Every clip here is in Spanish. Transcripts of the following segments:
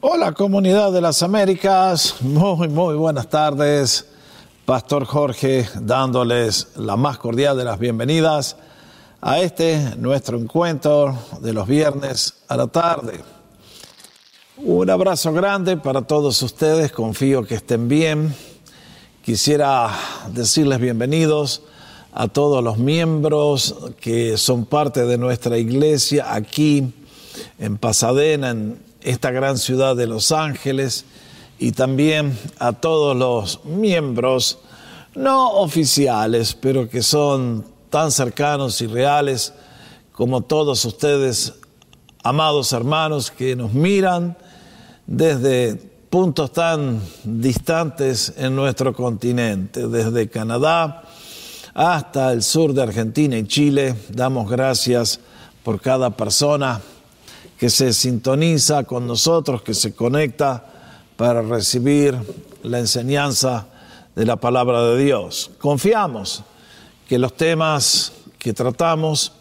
Hola comunidad de las Américas, muy muy buenas tardes. Pastor Jorge dándoles la más cordial de las bienvenidas a este nuestro encuentro de los viernes a la tarde. Un abrazo grande para todos ustedes, confío que estén bien. Quisiera decirles bienvenidos a todos los miembros que son parte de nuestra iglesia aquí en Pasadena, en esta gran ciudad de Los Ángeles, y también a todos los miembros no oficiales, pero que son tan cercanos y reales como todos ustedes, amados hermanos, que nos miran desde puntos tan distantes en nuestro continente, desde Canadá hasta el sur de Argentina y Chile. Damos gracias por cada persona que se sintoniza con nosotros, que se conecta para recibir la enseñanza de la palabra de Dios. Confiamos que los temas que tratamos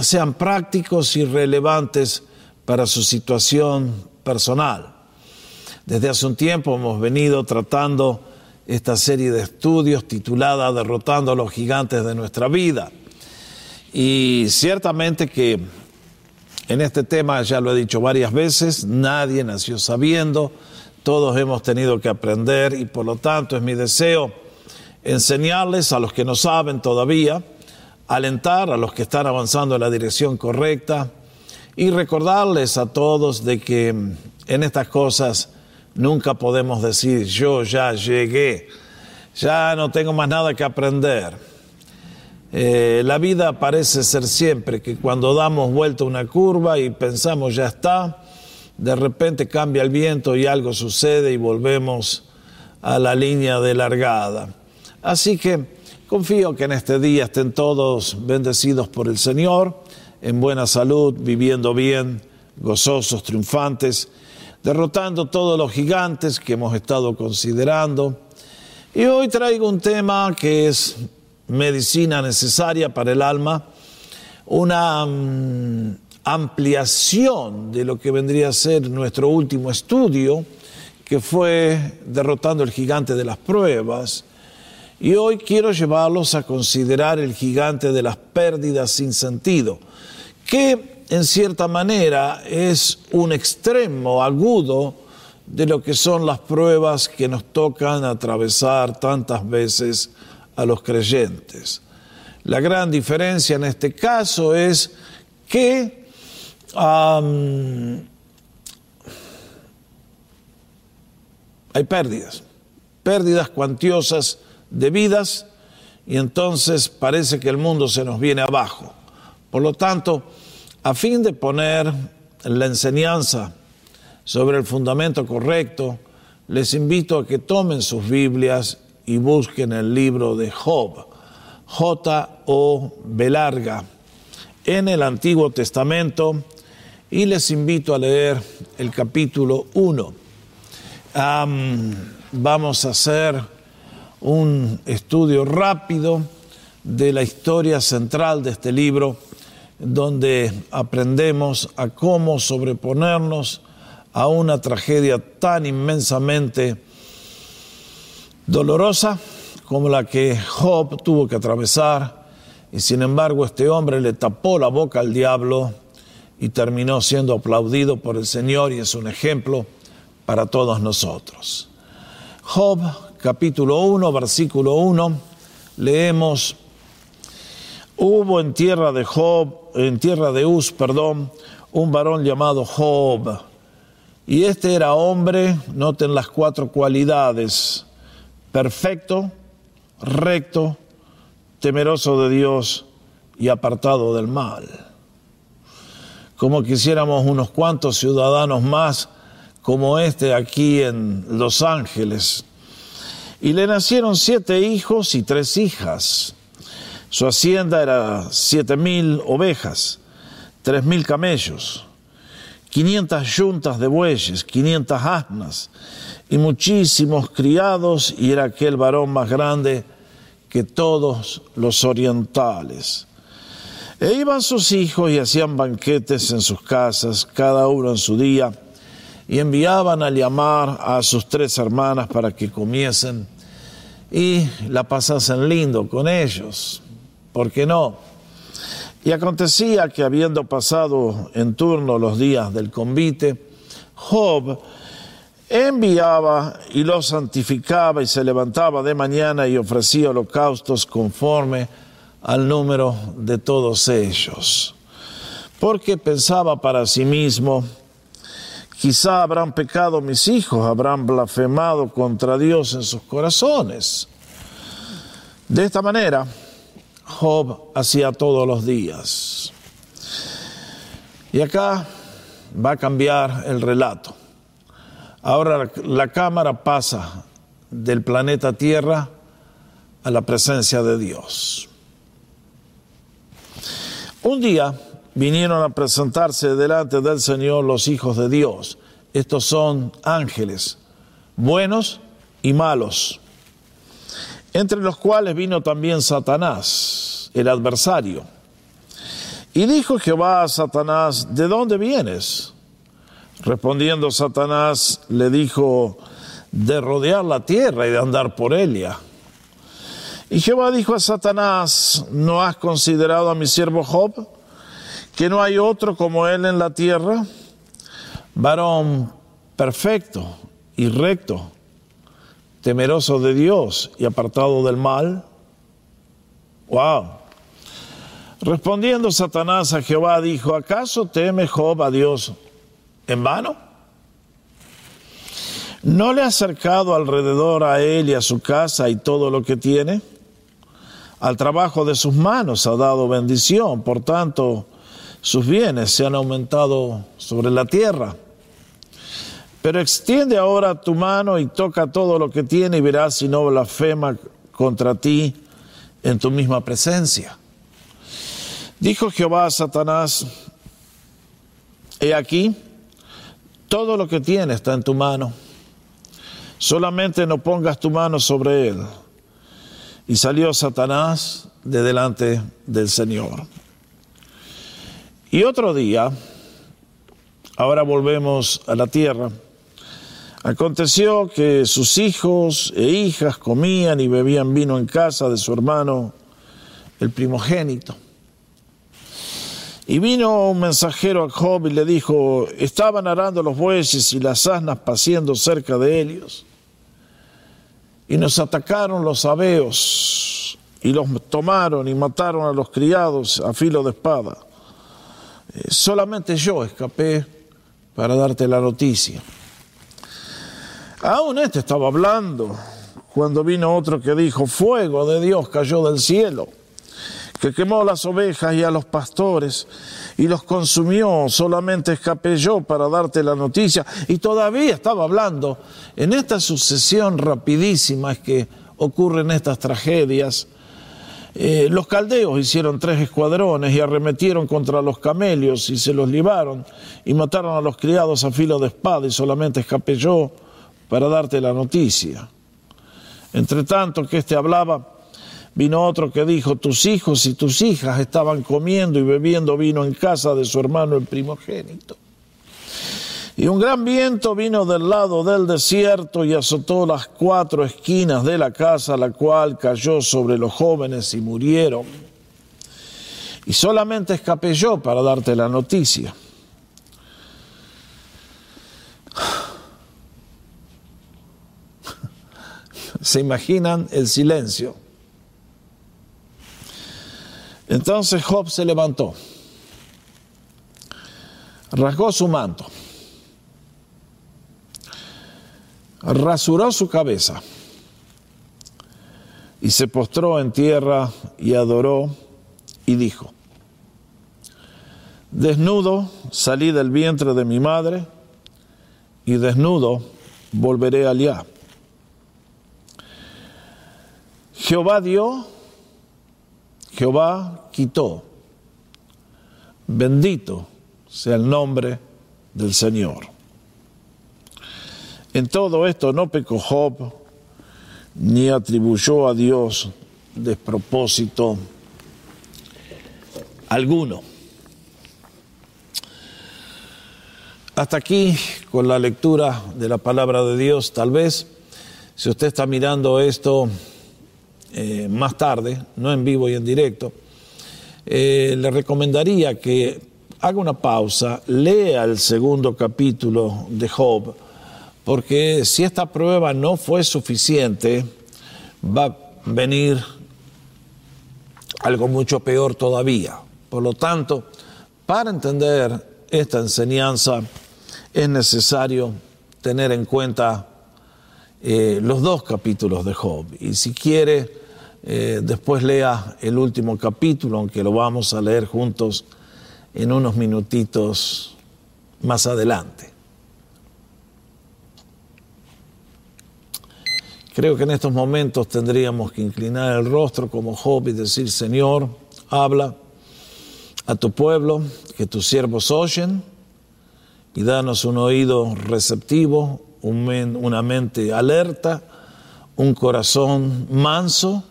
sean prácticos y relevantes para su situación personal. Desde hace un tiempo hemos venido tratando esta serie de estudios titulada Derrotando a los gigantes de nuestra vida. Y ciertamente que en este tema, ya lo he dicho varias veces, nadie nació sabiendo, todos hemos tenido que aprender y por lo tanto es mi deseo enseñarles a los que no saben todavía, alentar a los que están avanzando en la dirección correcta y recordarles a todos de que en estas cosas nunca podemos decir yo ya llegué, ya no tengo más nada que aprender eh, la vida parece ser siempre que cuando damos vuelta una curva y pensamos ya está, de repente cambia el viento y algo sucede y volvemos a la línea de largada. Así que confío que en este día estén todos bendecidos por el Señor, en buena salud, viviendo bien, gozosos, triunfantes, derrotando todos los gigantes que hemos estado considerando. Y hoy traigo un tema que es medicina necesaria para el alma, una mm, ampliación de lo que vendría a ser nuestro último estudio, que fue derrotando el gigante de las pruebas. Y hoy quiero llevarlos a considerar el gigante de las pérdidas sin sentido, que en cierta manera es un extremo agudo de lo que son las pruebas que nos tocan atravesar tantas veces a los creyentes. La gran diferencia en este caso es que hay pérdidas, pérdidas cuantiosas de vidas y entonces parece que el mundo se nos viene abajo. Por lo tanto, a fin de poner la enseñanza sobre el fundamento correcto, les invito a que tomen sus Biblias y busquen el libro de Job, J-O Belarga, en el Antiguo Testamento y les invito a leer el capítulo 1. vamos a hacer un estudio rápido de la historia central de este libro, donde aprendemos a cómo sobreponernos a una tragedia tan inmensamente dolorosa como la que Job tuvo que atravesar, y sin embargo este hombre le tapó la boca al diablo y terminó siendo aplaudido por el Señor y es un ejemplo para todos nosotros. Job capítulo 1, versículo 1, leemos, hubo en tierra de Job, en tierra de Uz, perdón, un varón llamado Job, y este era hombre, noten las cuatro cualidades, perfecto, recto, temeroso de Dios y apartado del mal. Como quisiéramos unos cuantos ciudadanos más como este aquí en Los Ángeles. Y le nacieron siete hijos y tres hijas. Su hacienda era siete mil ovejas, tres mil camellos, quinientas yuntas de bueyes, quinientas asnas y muchísimos criados, y era aquel varón más grande que todos los orientales. E iban sus hijos y hacían banquetes en sus casas, cada uno en su día, y enviaban a llamar a sus tres hermanas para que comiesen y la pasasen lindo con ellos. ¿Por qué no? Y acontecía que habiendo pasado en turno los días del convite, Job enviaba y los santificaba y se levantaba de mañana y ofrecía holocaustos conforme al número de todos ellos. Porque pensaba para sí mismo, quizá habrán pecado mis hijos, habrán blasfemado contra Dios en sus corazones. De esta manera, Job hacía todos los días. Y acá va a cambiar el relato. Ahora la cámara pasa del planeta Tierra a la presencia de Dios. Un día vinieron a presentarse delante del Señor los hijos de Dios. Estos son ángeles, buenos y malos entre los cuales vino también Satanás, el adversario. Y dijo Jehová a Satanás, ¿de dónde vienes? Respondiendo Satanás, le dijo, de rodear la tierra y de andar por ella. Y Jehová dijo a Satanás, ¿no has considerado a mi siervo Job, que no hay otro como él en la tierra? Varón perfecto y recto temeroso de Dios y apartado del mal? Wow. Respondiendo Satanás a Jehová dijo, ¿acaso teme Job a Dios en vano? ¿No le ha acercado alrededor a él y a su casa y todo lo que tiene? Al trabajo de sus manos ha dado bendición, por tanto sus bienes se han aumentado sobre la tierra. Pero extiende ahora tu mano y toca todo lo que tiene y verás si no blasfema contra ti en tu misma presencia. Dijo Jehová a Satanás, he aquí, todo lo que tiene está en tu mano, solamente no pongas tu mano sobre él. Y salió Satanás de delante del Señor. Y otro día, ahora volvemos a la tierra, Aconteció que sus hijos e hijas comían y bebían vino en casa de su hermano, el primogénito. Y vino un mensajero a Job y le dijo, estaban arando los bueyes y las asnas paciendo cerca de ellos. Y nos atacaron los abeos y los tomaron y mataron a los criados a filo de espada. Eh, solamente yo escapé para darte la noticia. Aún este estaba hablando cuando vino otro que dijo, fuego de Dios cayó del cielo, que quemó las ovejas y a los pastores y los consumió, solamente escapé yo para darte la noticia. Y todavía estaba hablando en esta sucesión rapidísima es que ocurren estas tragedias. Eh, los caldeos hicieron tres escuadrones y arremetieron contra los camelios y se los libaron y mataron a los criados a filo de espada y solamente escapé yo para darte la noticia. Entre tanto que éste hablaba, vino otro que dijo, tus hijos y tus hijas estaban comiendo y bebiendo vino en casa de su hermano el primogénito. Y un gran viento vino del lado del desierto y azotó las cuatro esquinas de la casa, la cual cayó sobre los jóvenes y murieron. Y solamente escapé yo para darte la noticia. ¿Se imaginan el silencio? Entonces Job se levantó, rasgó su manto, rasuró su cabeza y se postró en tierra y adoró y dijo, desnudo salí del vientre de mi madre y desnudo volveré allá. Jehová dio, Jehová quitó. Bendito sea el nombre del Señor. En todo esto no pecó Job, ni atribuyó a Dios despropósito alguno. Hasta aquí con la lectura de la palabra de Dios, tal vez si usted está mirando esto eh, más tarde, no en vivo y en directo, eh, le recomendaría que haga una pausa, lea el segundo capítulo de Job, porque si esta prueba no fue suficiente, va a venir algo mucho peor todavía. Por lo tanto, para entender esta enseñanza es necesario tener en cuenta eh, los dos capítulos de Job. Y si quiere, eh, después lea el último capítulo, aunque lo vamos a leer juntos en unos minutitos más adelante. Creo que en estos momentos tendríamos que inclinar el rostro como Job y decir, Señor, habla a tu pueblo, que tus siervos oyen, y danos un oído receptivo, una mente alerta, un corazón manso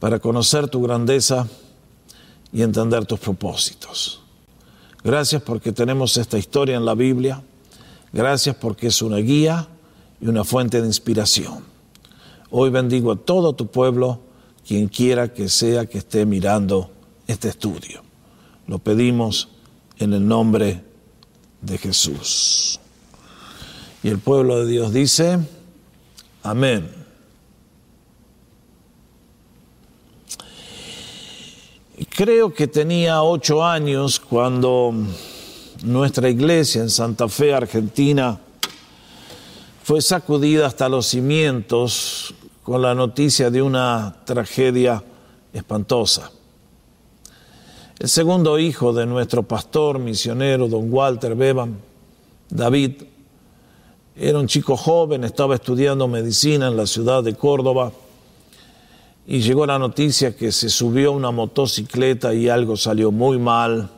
para conocer tu grandeza y entender tus propósitos. Gracias porque tenemos esta historia en la Biblia. Gracias porque es una guía y una fuente de inspiración. Hoy bendigo a todo tu pueblo, quien quiera que sea que esté mirando este estudio. Lo pedimos en el nombre de Jesús. Y el pueblo de Dios dice, amén. Creo que tenía ocho años cuando nuestra iglesia en Santa Fe, Argentina, fue sacudida hasta los cimientos con la noticia de una tragedia espantosa. El segundo hijo de nuestro pastor misionero, don Walter Beban, David, era un chico joven, estaba estudiando medicina en la ciudad de Córdoba y llegó la noticia que se subió una motocicleta y algo salió muy mal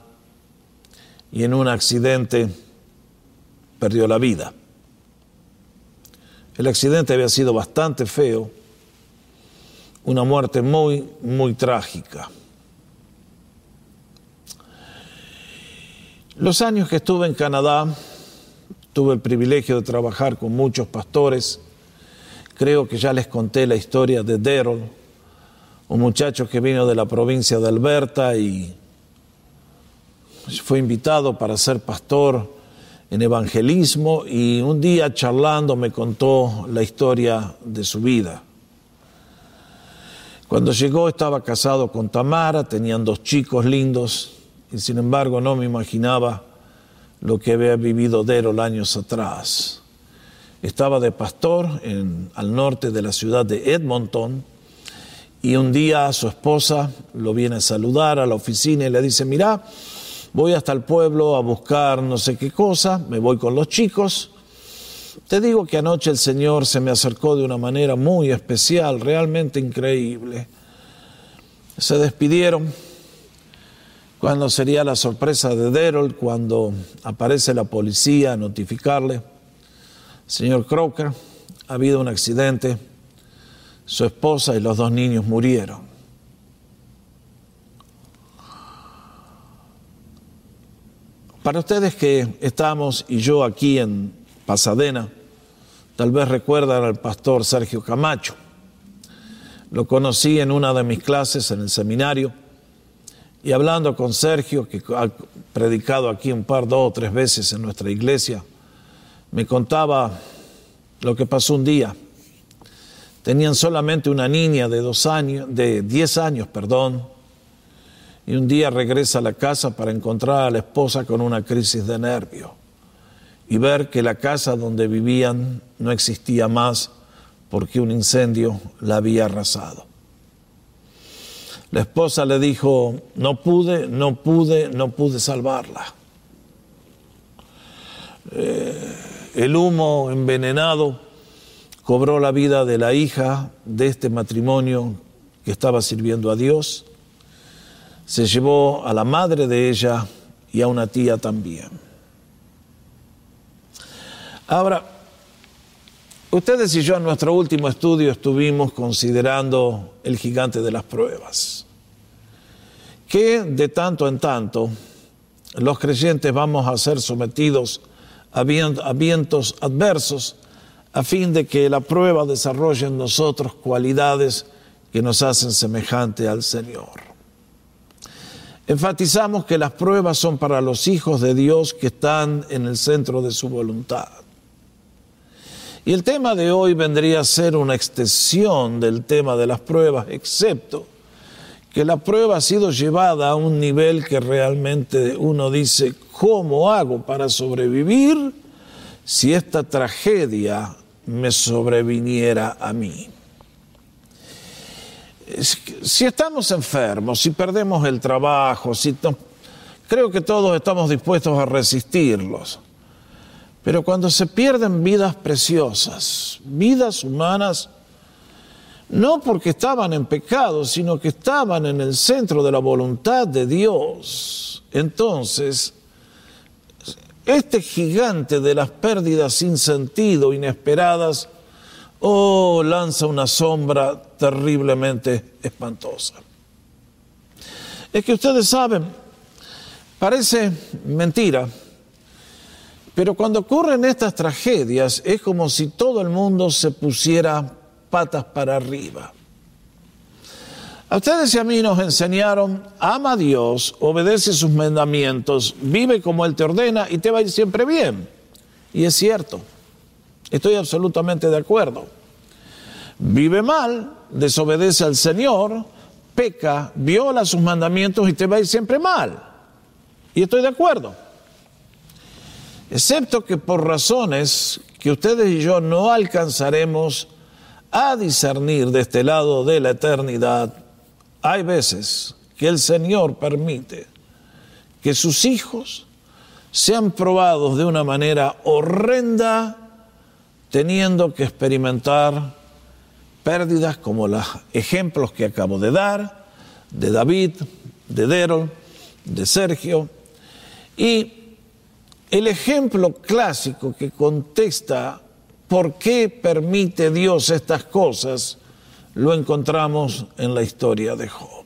y en un accidente perdió la vida. El accidente había sido bastante feo, una muerte muy, muy trágica. Los años que estuve en Canadá, tuve el privilegio de trabajar con muchos pastores. Creo que ya les conté la historia de Daryl, un muchacho que vino de la provincia de Alberta y fue invitado para ser pastor en evangelismo y un día charlando me contó la historia de su vida. Cuando llegó estaba casado con Tamara, tenían dos chicos lindos y sin embargo no me imaginaba lo que había vivido Dero años atrás. Estaba de pastor en, al norte de la ciudad de Edmonton y un día su esposa lo viene a saludar a la oficina y le dice, mira, voy hasta el pueblo a buscar no sé qué cosa, me voy con los chicos. Te digo que anoche el Señor se me acercó de una manera muy especial, realmente increíble. Se despidieron. Cuando sería la sorpresa de Derol, cuando aparece la policía a notificarle, señor Crocker, ha habido un accidente, su esposa y los dos niños murieron. Para ustedes que estamos y yo aquí en Pasadena, tal vez recuerdan al pastor Sergio Camacho. Lo conocí en una de mis clases en el seminario y hablando con Sergio, que ha predicado aquí un par, dos o tres veces en nuestra iglesia, me contaba lo que pasó un día. Tenían solamente una niña de dos años, de diez años, perdón, y un día regresa a la casa para encontrar a la esposa con una crisis de nervio y ver que la casa donde vivían no existía más porque un incendio la había arrasado. La esposa le dijo, no pude, no pude, no pude salvarla. Eh, el humo envenenado cobró la vida de la hija de este matrimonio que estaba sirviendo a Dios se llevó a la madre de ella y a una tía también. Ahora, ustedes y yo en nuestro último estudio estuvimos considerando el gigante de las pruebas. que de tanto en tanto los creyentes vamos a ser sometidos a vientos adversos a fin de que la prueba desarrolle en nosotros cualidades que nos hacen semejante al Señor. Enfatizamos que las pruebas son para los hijos de Dios que están en el centro de su voluntad. Y el tema de hoy vendría a ser una extensión del tema de las pruebas, excepto que la prueba ha sido llevada a un nivel que realmente uno dice, ¿cómo hago para sobrevivir si esta tragedia me sobreviniera a mí? Si estamos enfermos, si perdemos el trabajo, si creo que todos estamos dispuestos a resistirlos. Pero cuando se pierden vidas preciosas, vidas humanas, no porque estaban en pecado, sino que estaban en el centro de la voluntad de Dios, entonces este gigante de las pérdidas sin sentido, inesperadas, oh, lanza una sombra terriblemente espantosa. Es que ustedes saben, parece mentira, pero cuando ocurren estas tragedias es como si todo el mundo se pusiera patas para arriba. A ustedes y a mí nos enseñaron, ama a Dios, obedece sus mandamientos, vive como Él te ordena y te va a ir siempre bien. Y es cierto, estoy absolutamente de acuerdo. Vive mal, desobedece al Señor, peca, viola sus mandamientos y te va a ir siempre mal. Y estoy de acuerdo excepto que por razones que ustedes y yo no alcanzaremos a discernir de este lado de la eternidad, hay veces que el Señor permite que sus hijos sean probados de una manera horrenda, teniendo que experimentar pérdidas como los ejemplos que acabo de dar, de David, de Derol, de Sergio, y el ejemplo clásico que contesta por qué permite Dios estas cosas lo encontramos en la historia de Job.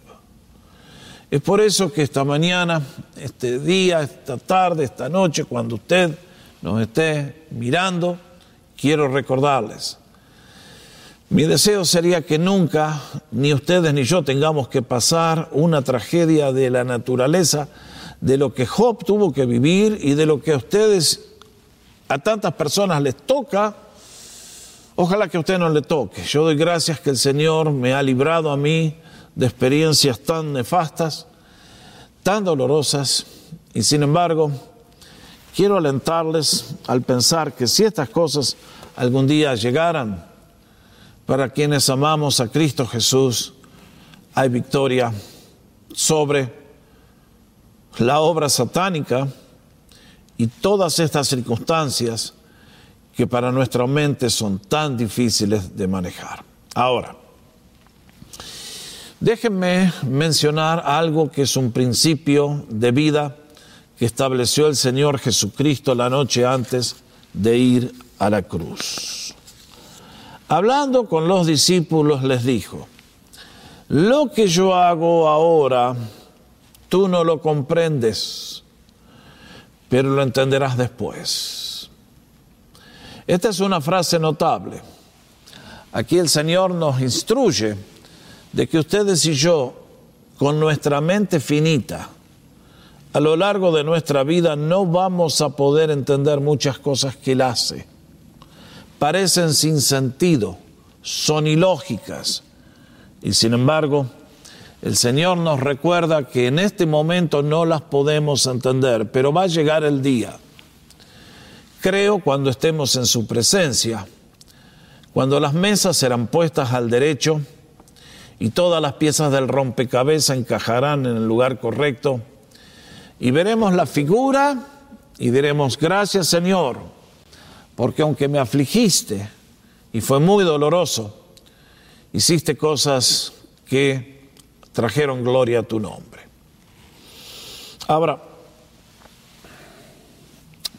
Es por eso que esta mañana, este día, esta tarde, esta noche, cuando usted nos esté mirando, quiero recordarles. Mi deseo sería que nunca, ni ustedes ni yo, tengamos que pasar una tragedia de la naturaleza de lo que Job tuvo que vivir y de lo que a ustedes, a tantas personas les toca, ojalá que a usted no le toque. Yo doy gracias que el Señor me ha librado a mí de experiencias tan nefastas, tan dolorosas, y sin embargo, quiero alentarles al pensar que si estas cosas algún día llegaran, para quienes amamos a Cristo Jesús, hay victoria sobre la obra satánica y todas estas circunstancias que para nuestra mente son tan difíciles de manejar. Ahora, déjenme mencionar algo que es un principio de vida que estableció el Señor Jesucristo la noche antes de ir a la cruz. Hablando con los discípulos les dijo, lo que yo hago ahora, Tú no lo comprendes, pero lo entenderás después. Esta es una frase notable. Aquí el Señor nos instruye de que ustedes y yo, con nuestra mente finita, a lo largo de nuestra vida no vamos a poder entender muchas cosas que Él hace. Parecen sin sentido, son ilógicas, y sin embargo, el Señor nos recuerda que en este momento no las podemos entender, pero va a llegar el día. Creo cuando estemos en su presencia, cuando las mesas serán puestas al derecho y todas las piezas del rompecabezas encajarán en el lugar correcto, y veremos la figura y diremos, gracias Señor, porque aunque me afligiste y fue muy doloroso, hiciste cosas que trajeron gloria a tu nombre. Ahora,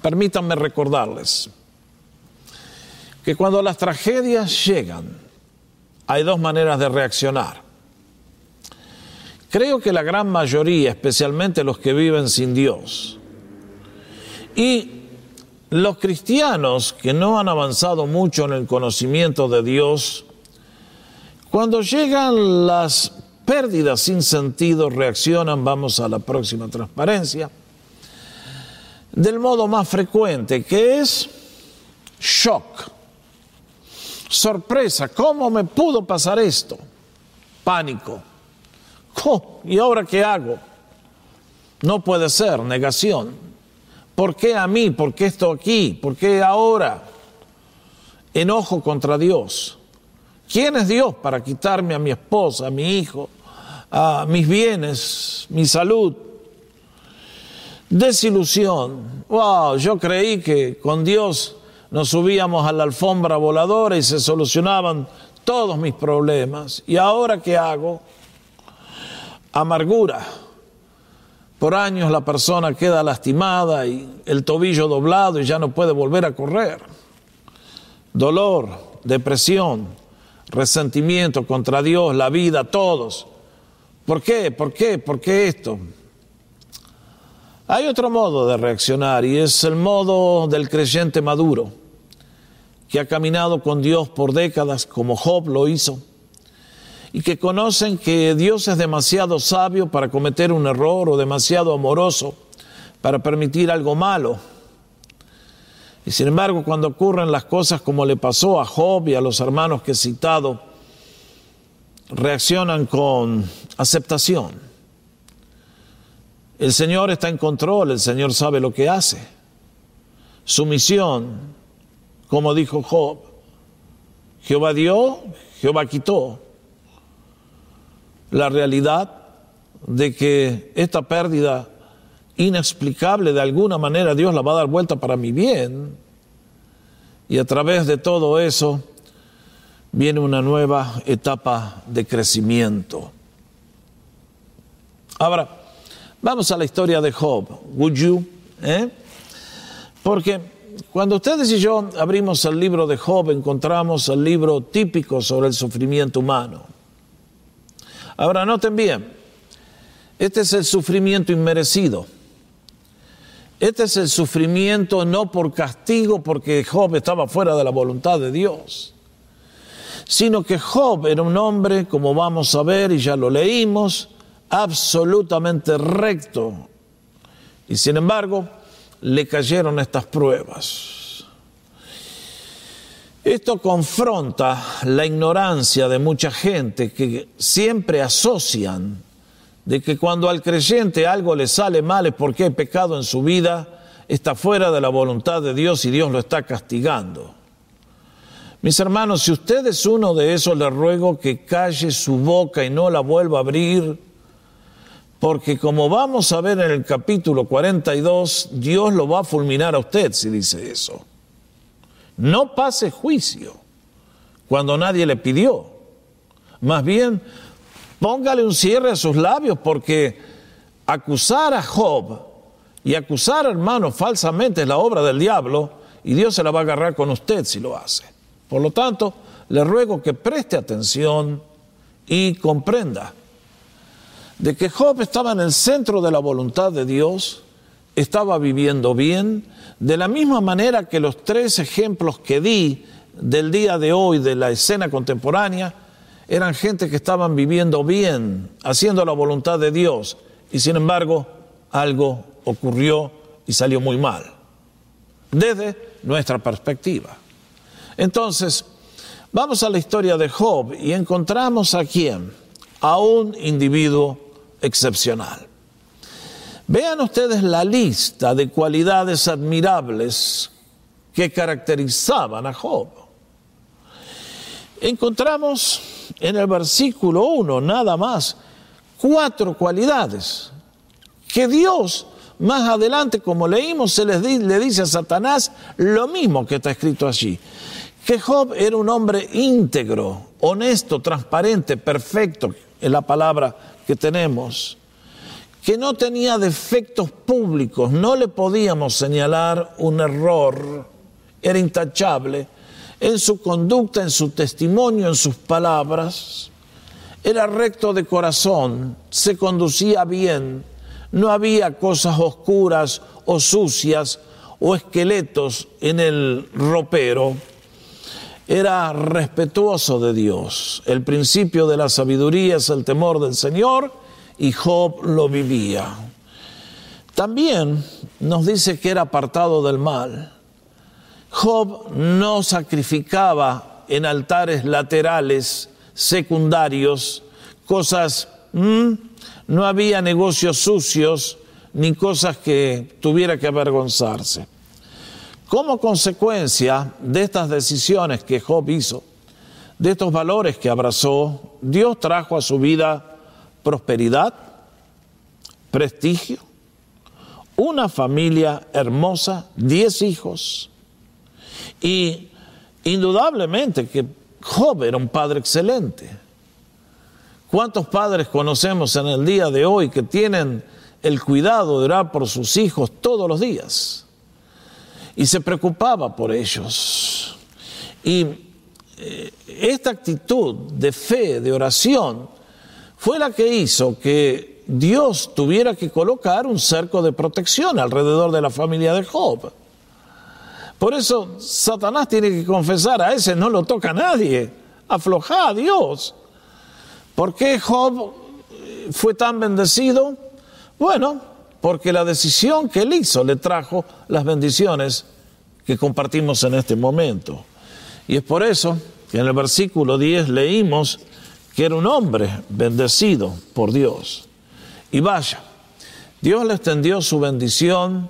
permítanme recordarles que cuando las tragedias llegan, hay dos maneras de reaccionar. creo que la gran mayoría, especialmente los que viven sin Dios, y los cristianos que no han avanzado mucho en el conocimiento de Dios, cuando llegan las pérdidas sin sentido, reaccionan, vamos a la próxima transparencia, del modo más frecuente, que es shock, sorpresa, ¿cómo me pudo pasar esto? Pánico. ¿Y ahora qué hago? No puede ser, negación. ¿Por qué a mí? ¿Por qué esto aquí? ¿Por qué ahora? Enojo contra Dios. ¿Quién es Dios para quitarme a mi esposa, a mi hijo, a mis bienes, mi salud? Desilusión. Wow, yo creí que con Dios nos subíamos a la alfombra voladora y se solucionaban todos mis problemas. ¿Y ahora qué hago? Amargura. Por años la persona queda lastimada y el tobillo doblado y ya no puede volver a correr. Dolor, depresión, resentimiento contra Dios, la vida, todos. ¿Por qué? ¿Por qué? ¿Por qué esto? Hay otro modo de reaccionar y es el modo del creyente maduro, que ha caminado con Dios por décadas como Job lo hizo, y que conocen que Dios es demasiado sabio para cometer un error o demasiado amoroso para permitir algo malo. Y sin embargo, cuando ocurren las cosas como le pasó a Job y a los hermanos que he citado, reaccionan con aceptación el Señor está en control, el Señor sabe lo que hace. Su misión, como dijo Job, Jehová dio, Jehová quitó. La realidad de que esta pérdida inexplicable de alguna manera Dios la va a dar vuelta para mi bien. Y a través de todo eso viene una nueva etapa de crecimiento. Ahora, Vamos a la historia de Job. Would you? ¿Eh? Porque cuando ustedes y yo abrimos el libro de Job, encontramos el libro típico sobre el sufrimiento humano. Ahora, noten bien, este es el sufrimiento inmerecido. Este es el sufrimiento no por castigo, porque Job estaba fuera de la voluntad de Dios, sino que Job era un hombre, como vamos a ver y ya lo leímos, absolutamente recto. Y sin embargo, le cayeron estas pruebas. Esto confronta la ignorancia de mucha gente que siempre asocian de que cuando al creyente algo le sale mal es porque hay pecado en su vida, está fuera de la voluntad de Dios y Dios lo está castigando. Mis hermanos, si usted es uno de esos, le ruego que calle su boca y no la vuelva a abrir porque como vamos a ver en el capítulo 42, Dios lo va a fulminar a usted si dice eso. No pase juicio cuando nadie le pidió. Más bien, póngale un cierre a sus labios porque acusar a Job y acusar a hermano falsamente es la obra del diablo y Dios se la va a agarrar con usted si lo hace. Por lo tanto, le ruego que preste atención y comprenda de que Job estaba en el centro de la voluntad de Dios, estaba viviendo bien, de la misma manera que los tres ejemplos que di del día de hoy de la escena contemporánea eran gente que estaban viviendo bien, haciendo la voluntad de Dios, y sin embargo algo ocurrió y salió muy mal, desde nuestra perspectiva. Entonces, vamos a la historia de Job y encontramos a quién, a un individuo excepcional. Vean ustedes la lista de cualidades admirables que caracterizaban a Job. Encontramos en el versículo 1 nada más cuatro cualidades que Dios más adelante, como leímos, se les le dice a Satanás lo mismo que está escrito allí, que Job era un hombre íntegro, honesto, transparente, perfecto, en la palabra que tenemos, que no tenía defectos públicos, no le podíamos señalar un error, era intachable en su conducta, en su testimonio, en sus palabras. era recto de corazón, se conducía bien, no había cosas oscuras o sucias o esqueletos en el ropero. Era respetuoso de Dios. El principio de la sabiduría es el temor del Señor y Job lo vivía. También nos dice que era apartado del mal. Job no sacrificaba en altares laterales, secundarios, cosas, no había negocios sucios ni cosas que tuviera que avergonzarse. Como consecuencia de estas decisiones que Job hizo, de estos valores que abrazó, Dios trajo a su vida prosperidad, prestigio, una familia hermosa, diez hijos. Y indudablemente que Job era un padre excelente. ¿Cuántos padres conocemos en el día de hoy que tienen el cuidado de orar por sus hijos todos los días? Y se preocupaba por ellos. Y eh, esta actitud de fe, de oración, fue la que hizo que Dios tuviera que colocar un cerco de protección alrededor de la familia de Job. Por eso Satanás tiene que confesar, a ese no lo toca nadie, afloja a Dios. ¿Por qué Job fue tan bendecido? Bueno, porque la decisión que él hizo le trajo las bendiciones que compartimos en este momento. Y es por eso que en el versículo 10 leímos que era un hombre bendecido por Dios. Y vaya, Dios le extendió su bendición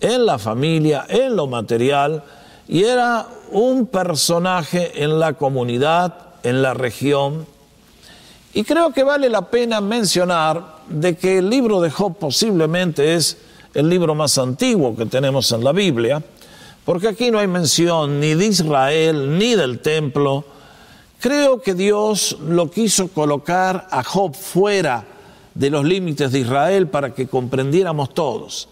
en la familia, en lo material, y era un personaje en la comunidad, en la región. Y creo que vale la pena mencionar de que el libro de Job posiblemente es el libro más antiguo que tenemos en la Biblia, porque aquí no hay mención ni de Israel, ni del templo, Creo que Dios lo quiso colocar a Job fuera de los límites de Israel para que comprendiéramos todos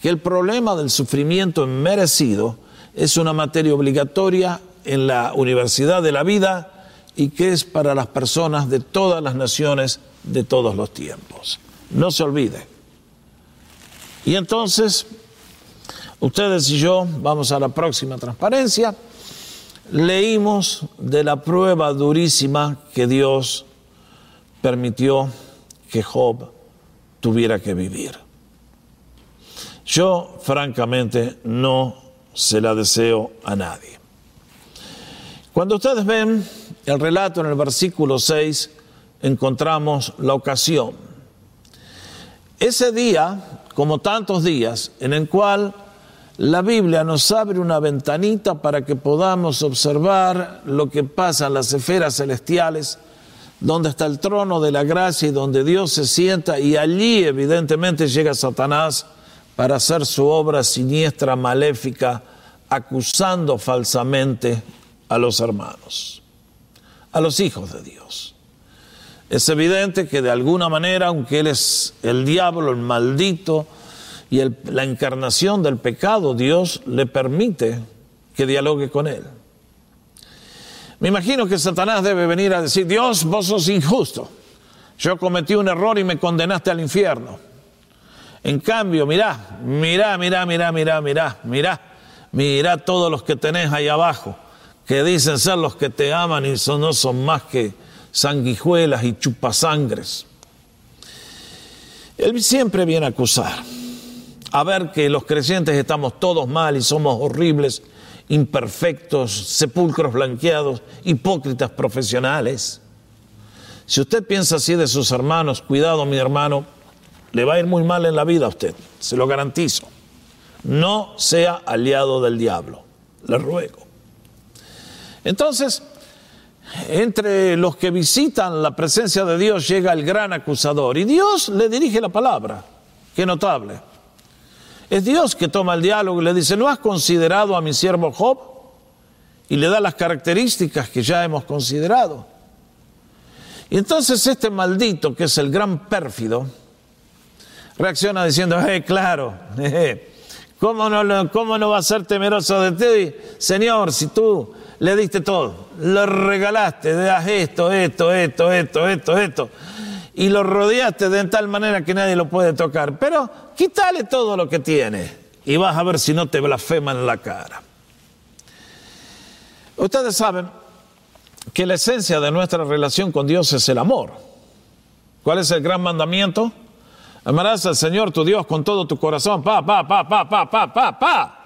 que el problema del sufrimiento inmerecido es una materia obligatoria en la universidad de la vida y que es para las personas de todas las naciones de todos los tiempos. No se olvide. Y entonces, ustedes y yo vamos a la próxima transparencia leímos de la prueba durísima que Dios permitió que Job tuviera que vivir. Yo francamente no se la deseo a nadie. Cuando ustedes ven el relato en el versículo 6, encontramos la ocasión. Ese día, como tantos días, en el cual la Biblia nos abre una ventanita para que podamos observar lo que pasa en las esferas celestiales, donde está el trono de la gracia y donde Dios se sienta y allí evidentemente llega Satanás para hacer su obra siniestra, maléfica, acusando falsamente a los hermanos, a los hijos de Dios. Es evidente que de alguna manera, aunque Él es el diablo, el maldito, y la encarnación del pecado, Dios le permite que dialogue con él. Me imagino que Satanás debe venir a decir, Dios, vos sos injusto. Yo cometí un error y me condenaste al infierno. En cambio, mirá, mirá, mirá, mirá, mirá, mirá, mirá, mirá todos los que tenés ahí abajo, que dicen ser los que te aman y son, no son más que sanguijuelas y chupasangres. Él siempre viene a acusar a ver que los creyentes estamos todos mal y somos horribles, imperfectos, sepulcros blanqueados, hipócritas profesionales. Si usted piensa así de sus hermanos, cuidado mi hermano, le va a ir muy mal en la vida a usted, se lo garantizo. No sea aliado del diablo, le ruego. Entonces, entre los que visitan la presencia de Dios llega el gran acusador y Dios le dirige la palabra. Qué notable. Es Dios que toma el diálogo y le dice, ¿no has considerado a mi siervo Job? Y le da las características que ya hemos considerado. Y entonces este maldito, que es el gran pérfido, reacciona diciendo, eh, claro, ¿cómo, no, ¿cómo no va a ser temeroso de ti? Señor, si tú le diste todo, lo regalaste, le das esto, esto, esto, esto, esto, esto, y lo rodeaste de tal manera que nadie lo puede tocar. Pero quítale todo lo que tiene y vas a ver si no te blasfeman en la cara. Ustedes saben que la esencia de nuestra relación con Dios es el amor. ¿Cuál es el gran mandamiento? Amarás al Señor tu Dios con todo tu corazón. Pa, pa, pa, pa, pa, pa, pa, pa.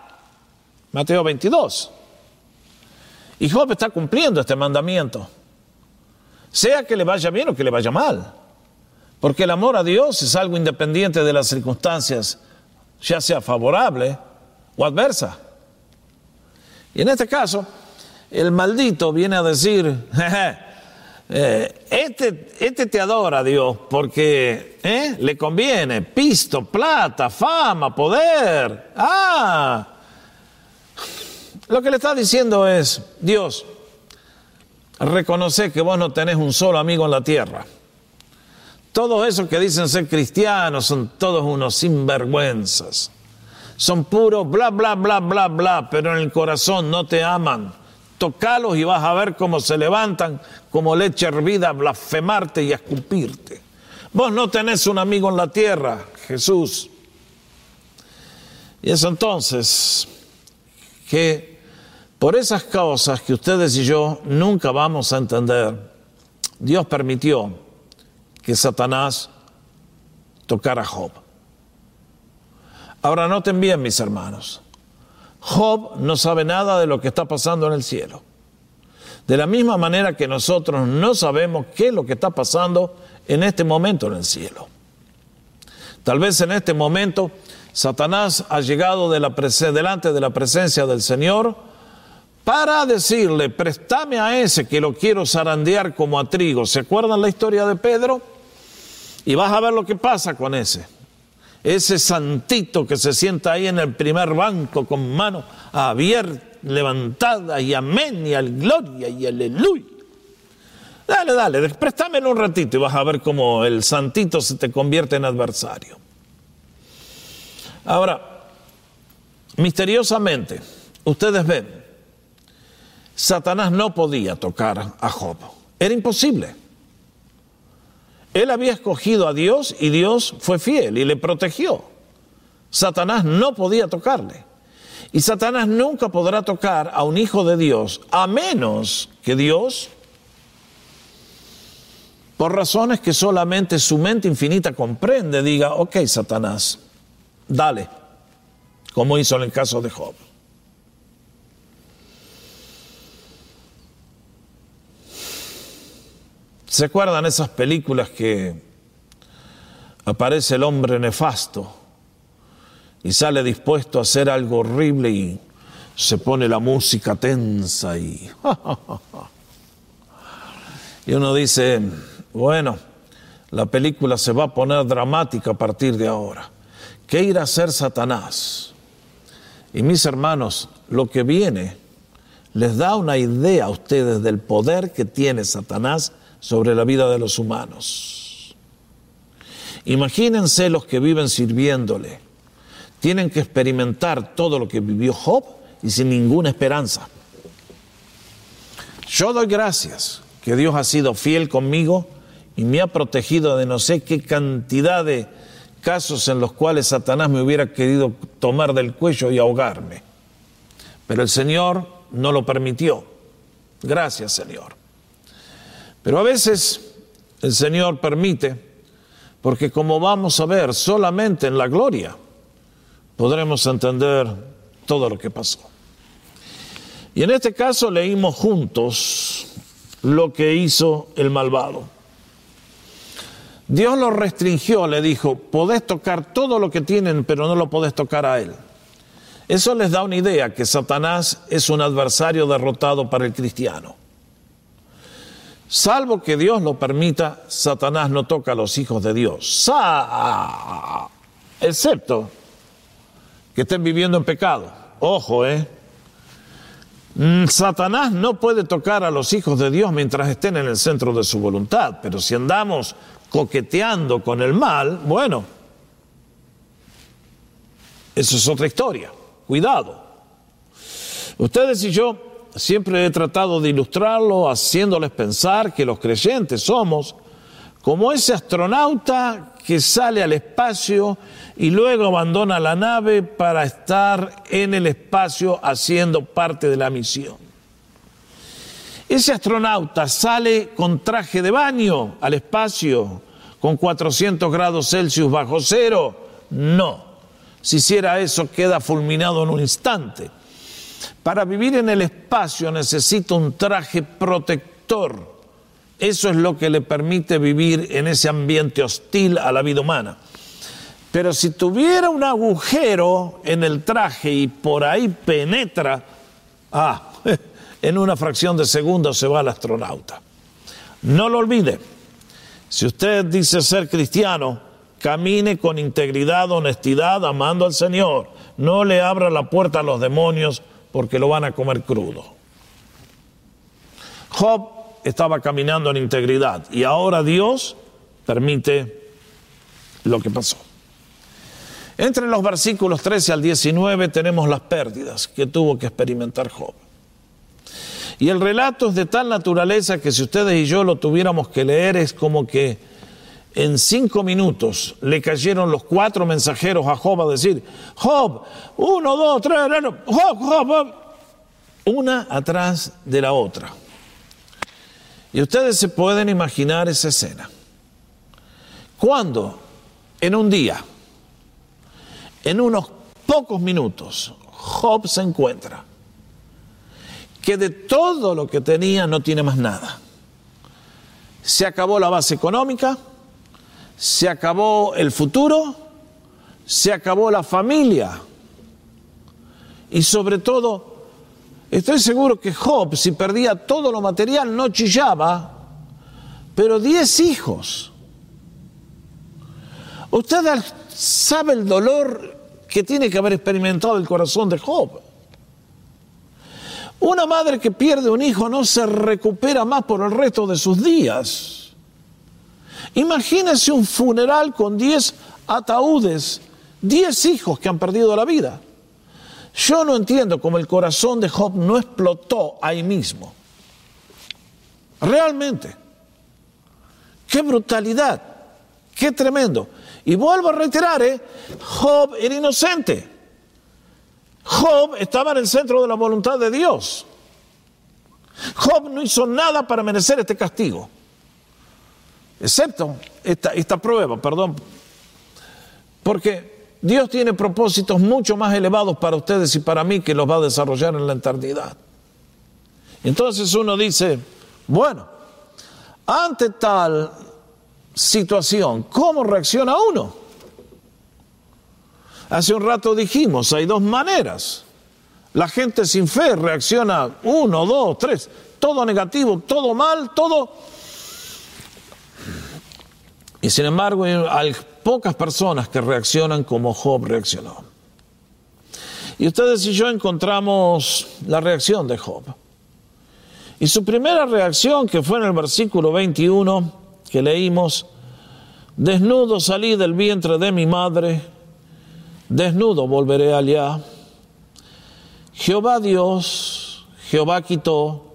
Mateo 22. Y Job está cumpliendo este mandamiento. Sea que le vaya bien o que le vaya mal. Porque el amor a Dios es algo independiente de las circunstancias, ya sea favorable o adversa. Y en este caso, el maldito viene a decir, eh, este, este te adora Dios porque eh, le conviene pisto, plata, fama, poder. Ah, lo que le está diciendo es, Dios, reconoce que vos no tenés un solo amigo en la tierra. Todos esos que dicen ser cristianos son todos unos sinvergüenzas. Son puros bla, bla, bla, bla, bla, pero en el corazón no te aman. Tocalos y vas a ver cómo se levantan como leche hervida a blasfemarte y a escupirte. Vos no tenés un amigo en la tierra, Jesús. Y es entonces que por esas causas que ustedes y yo nunca vamos a entender, Dios permitió que Satanás tocara a Job. Ahora noten bien, mis hermanos, Job no sabe nada de lo que está pasando en el cielo. De la misma manera que nosotros no sabemos qué es lo que está pasando en este momento en el cielo. Tal vez en este momento Satanás ha llegado de la delante de la presencia del Señor para decirle, préstame a ese que lo quiero zarandear como a trigo. ¿Se acuerdan la historia de Pedro? Y vas a ver lo que pasa con ese ese santito que se sienta ahí en el primer banco con mano abierta, levantada y amén y al gloria y aleluya. Dale, dale, préstamelo un ratito y vas a ver cómo el santito se te convierte en adversario. Ahora, misteriosamente, ustedes ven, Satanás no podía tocar a Job. Era imposible. Él había escogido a Dios y Dios fue fiel y le protegió. Satanás no podía tocarle. Y Satanás nunca podrá tocar a un hijo de Dios a menos que Dios, por razones que solamente su mente infinita comprende, diga, ok, Satanás, dale, como hizo en el caso de Job. ¿Se acuerdan esas películas que aparece el hombre nefasto y sale dispuesto a hacer algo horrible y se pone la música tensa y... y uno dice, bueno, la película se va a poner dramática a partir de ahora. ¿Qué irá a hacer Satanás? Y mis hermanos, lo que viene les da una idea a ustedes del poder que tiene Satanás sobre la vida de los humanos. Imagínense los que viven sirviéndole. Tienen que experimentar todo lo que vivió Job y sin ninguna esperanza. Yo doy gracias que Dios ha sido fiel conmigo y me ha protegido de no sé qué cantidad de casos en los cuales Satanás me hubiera querido tomar del cuello y ahogarme. Pero el Señor no lo permitió. Gracias, Señor. Pero a veces el Señor permite, porque como vamos a ver, solamente en la gloria podremos entender todo lo que pasó. Y en este caso leímos juntos lo que hizo el malvado. Dios lo restringió, le dijo, podés tocar todo lo que tienen, pero no lo podés tocar a él. Eso les da una idea que Satanás es un adversario derrotado para el cristiano. Salvo que Dios lo permita, Satanás no toca a los hijos de Dios. excepto que estén viviendo en pecado. Ojo, ¿eh? Mm, Satanás no puede tocar a los hijos de Dios mientras estén en el centro de su voluntad, pero si andamos coqueteando con el mal, bueno, eso es otra historia. Cuidado. Ustedes y yo siempre he tratado de ilustrarlo haciéndoles pensar que los creyentes somos como ese astronauta que sale al espacio y luego abandona la nave para estar en el espacio haciendo parte de la misión. Ese astronauta sale con traje de baño al espacio con 400 grados Celsius bajo cero. No, si hiciera eso queda fulminado en un instante. Para vivir en el espacio necesita un traje protector eso es lo que le permite vivir en ese ambiente hostil a la vida humana. Pero si tuviera un agujero en el traje y por ahí penetra, ah, en una fracción de segundo se va el astronauta. No lo olvide, si usted dice ser cristiano, camine con integridad, honestidad, amando al Señor. No le abra la puerta a los demonios porque lo van a comer crudo. Job estaba caminando en integridad y ahora Dios permite lo que pasó. Entre los versículos 13 al 19 tenemos las pérdidas que tuvo que experimentar Job. Y el relato es de tal naturaleza que si ustedes y yo lo tuviéramos que leer es como que en cinco minutos le cayeron los cuatro mensajeros a Job a decir, Job, uno, dos, tres, Job, Job, Job, una atrás de la otra. Y ustedes se pueden imaginar esa escena. Cuando en un día, en unos pocos minutos, Job se encuentra que de todo lo que tenía no tiene más nada. Se acabó la base económica, se acabó el futuro, se acabó la familia y sobre todo Estoy seguro que Job, si perdía todo lo material, no chillaba, pero diez hijos. Usted sabe el dolor que tiene que haber experimentado el corazón de Job. Una madre que pierde un hijo no se recupera más por el resto de sus días. Imagínese un funeral con diez ataúdes, diez hijos que han perdido la vida. Yo no entiendo cómo el corazón de Job no explotó ahí mismo. Realmente. Qué brutalidad. Qué tremendo. Y vuelvo a reiterar, ¿eh? Job era inocente. Job estaba en el centro de la voluntad de Dios. Job no hizo nada para merecer este castigo. Excepto esta, prueba, perdón. Porque Dios tiene propósitos mucho más elevados para ustedes y para mí que los va a desarrollar en la eternidad. Entonces uno dice, bueno, ante tal situación, ¿cómo reacciona uno? Hace un rato dijimos, hay dos maneras. La gente sin fe reacciona uno, dos, tres, todo negativo, todo mal, todo... Y sin embargo, al pocas personas que reaccionan como Job reaccionó. Y ustedes y yo encontramos la reacción de Job. Y su primera reacción, que fue en el versículo 21 que leímos, desnudo salí del vientre de mi madre, desnudo volveré allá. Jehová Dios, Jehová quitó,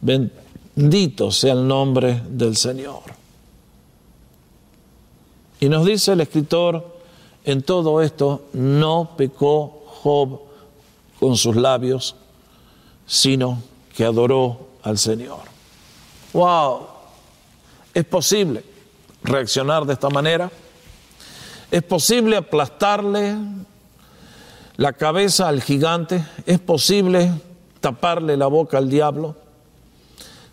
bendito sea el nombre del Señor. Y nos dice el escritor, en todo esto no pecó Job con sus labios, sino que adoró al Señor. ¡Wow! ¿Es posible reaccionar de esta manera? ¿Es posible aplastarle la cabeza al gigante? ¿Es posible taparle la boca al diablo?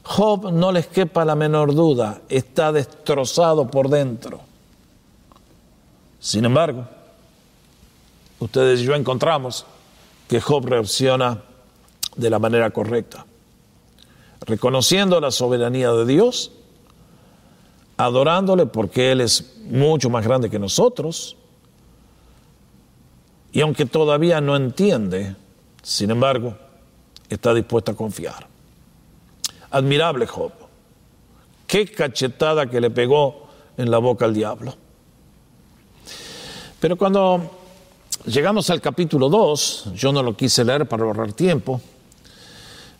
Job no les quepa la menor duda, está destrozado por dentro. Sin embargo, ustedes y yo encontramos que Job reacciona de la manera correcta, reconociendo la soberanía de Dios, adorándole porque Él es mucho más grande que nosotros, y aunque todavía no entiende, sin embargo, está dispuesto a confiar. Admirable Job. Qué cachetada que le pegó en la boca al diablo. Pero cuando llegamos al capítulo 2, yo no lo quise leer para ahorrar tiempo,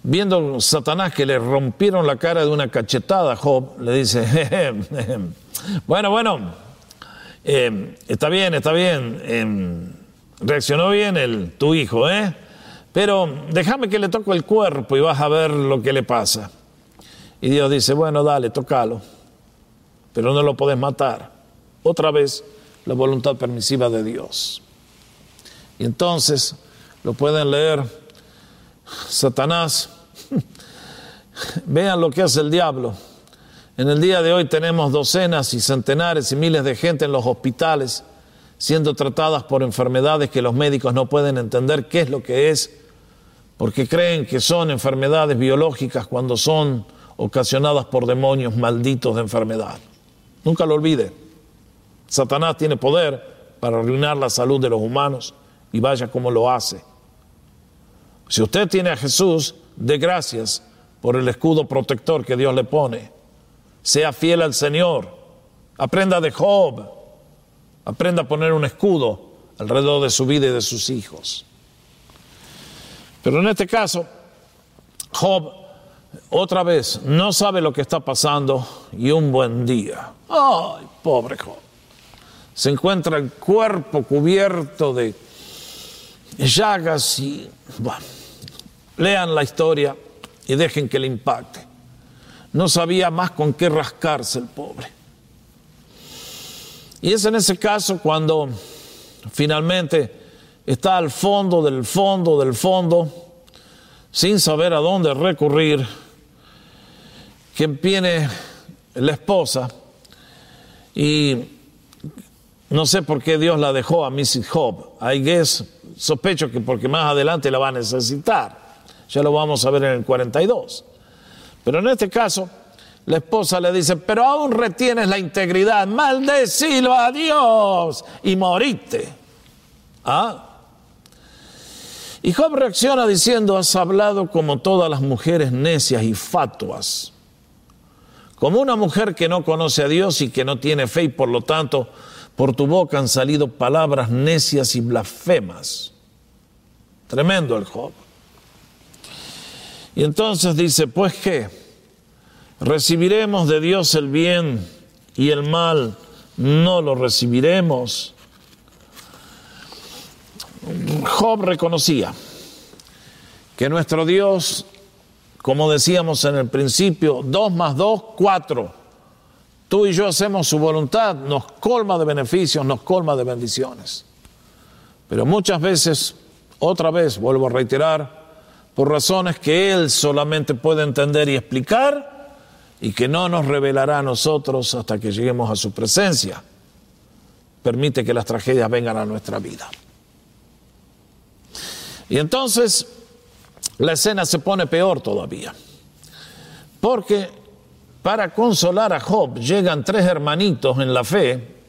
viendo Satanás que le rompieron la cara de una cachetada Job, le dice, bueno, bueno, eh, está bien, está bien, eh, reaccionó bien el, tu hijo, ¿eh? Pero déjame que le toque el cuerpo y vas a ver lo que le pasa. Y Dios dice, bueno, dale, tocalo, pero no lo podés matar. Otra vez, la voluntad permisiva de Dios. Y entonces, lo pueden leer, Satanás, vean lo que hace el diablo. En el día de hoy tenemos docenas y centenares y miles de gente en los hospitales siendo tratadas por enfermedades que los médicos no pueden entender qué es lo que es, porque creen que son enfermedades biológicas cuando son ocasionadas por demonios malditos de enfermedad. Nunca lo olvide. Satanás tiene poder para arruinar la salud de los humanos y vaya como lo hace. Si usted tiene a Jesús, dé gracias por el escudo protector que Dios le pone. Sea fiel al Señor. Aprenda de Job. Aprenda a poner un escudo alrededor de su vida y de sus hijos. Pero en este caso, Job otra vez no sabe lo que está pasando y un buen día, ay, pobre Job, se encuentra el cuerpo cubierto de llagas y, bueno, lean la historia y dejen que le impacte. No sabía más con qué rascarse el pobre. Y es en ese caso cuando finalmente está al fondo del fondo del fondo, sin saber a dónde recurrir, que viene la esposa y no sé por qué Dios la dejó a Mrs. Job. I guess, sospecho que porque más adelante la va a necesitar. Ya lo vamos a ver en el 42. Pero en este caso, la esposa le dice, pero aún retienes la integridad, maldecilo a Dios y moriste. ¿Ah? Y Job reacciona diciendo, has hablado como todas las mujeres necias y fatuas, como una mujer que no conoce a Dios y que no tiene fe y por lo tanto por tu boca han salido palabras necias y blasfemas. Tremendo el Job. Y entonces dice, pues qué, recibiremos de Dios el bien y el mal no lo recibiremos. Job reconocía que nuestro Dios, como decíamos en el principio, dos más dos, cuatro. Tú y yo hacemos su voluntad, nos colma de beneficios, nos colma de bendiciones. Pero muchas veces, otra vez, vuelvo a reiterar, por razones que Él solamente puede entender y explicar y que no nos revelará a nosotros hasta que lleguemos a su presencia. Permite que las tragedias vengan a nuestra vida. Y entonces la escena se pone peor todavía, porque para consolar a Job llegan tres hermanitos en la fe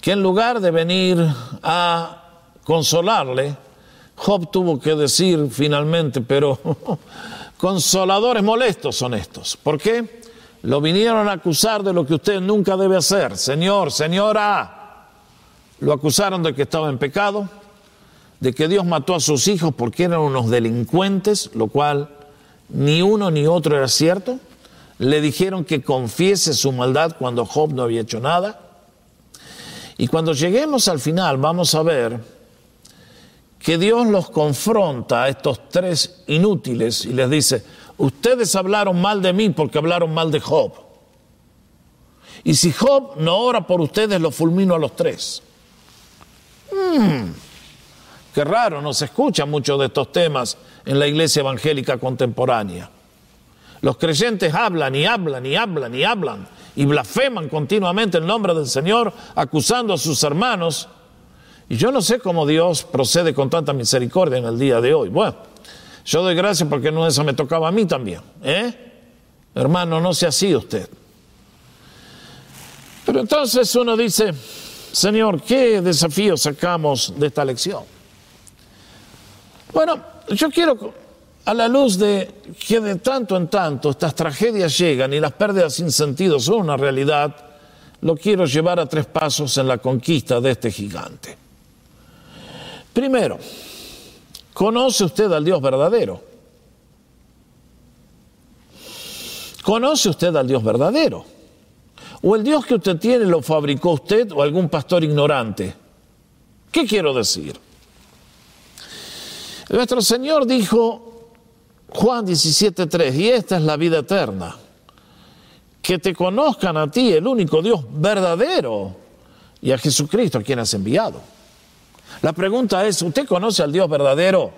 que en lugar de venir a consolarle, Job tuvo que decir finalmente, pero consoladores molestos son estos. ¿Por qué? Lo vinieron a acusar de lo que usted nunca debe hacer. Señor, señora, lo acusaron de que estaba en pecado, de que Dios mató a sus hijos porque eran unos delincuentes, lo cual ni uno ni otro era cierto. Le dijeron que confiese su maldad cuando Job no había hecho nada. Y cuando lleguemos al final vamos a ver que Dios los confronta a estos tres inútiles y les dice, ustedes hablaron mal de mí porque hablaron mal de Job. Y si Job no ora por ustedes, los fulmino a los tres. Hmm, qué raro, no se escucha mucho de estos temas en la iglesia evangélica contemporánea. Los creyentes hablan y hablan y hablan y hablan y blasfeman continuamente el nombre del Señor, acusando a sus hermanos y yo no sé cómo Dios procede con tanta misericordia en el día de hoy. Bueno, yo doy gracias porque no eso me tocaba a mí también. ¿eh? Hermano, no sea así usted. Pero entonces uno dice, Señor, ¿qué desafío sacamos de esta lección? Bueno, yo quiero, a la luz de que de tanto en tanto estas tragedias llegan y las pérdidas sin sentido son una realidad, lo quiero llevar a tres pasos en la conquista de este gigante. Primero, ¿conoce usted al Dios verdadero? ¿Conoce usted al Dios verdadero? ¿O el Dios que usted tiene lo fabricó usted o algún pastor ignorante? ¿Qué quiero decir? Nuestro Señor dijo, Juan 17.3, y esta es la vida eterna, que te conozcan a ti, el único Dios verdadero, y a Jesucristo, a quien has enviado. La pregunta es, ¿usted conoce al Dios verdadero,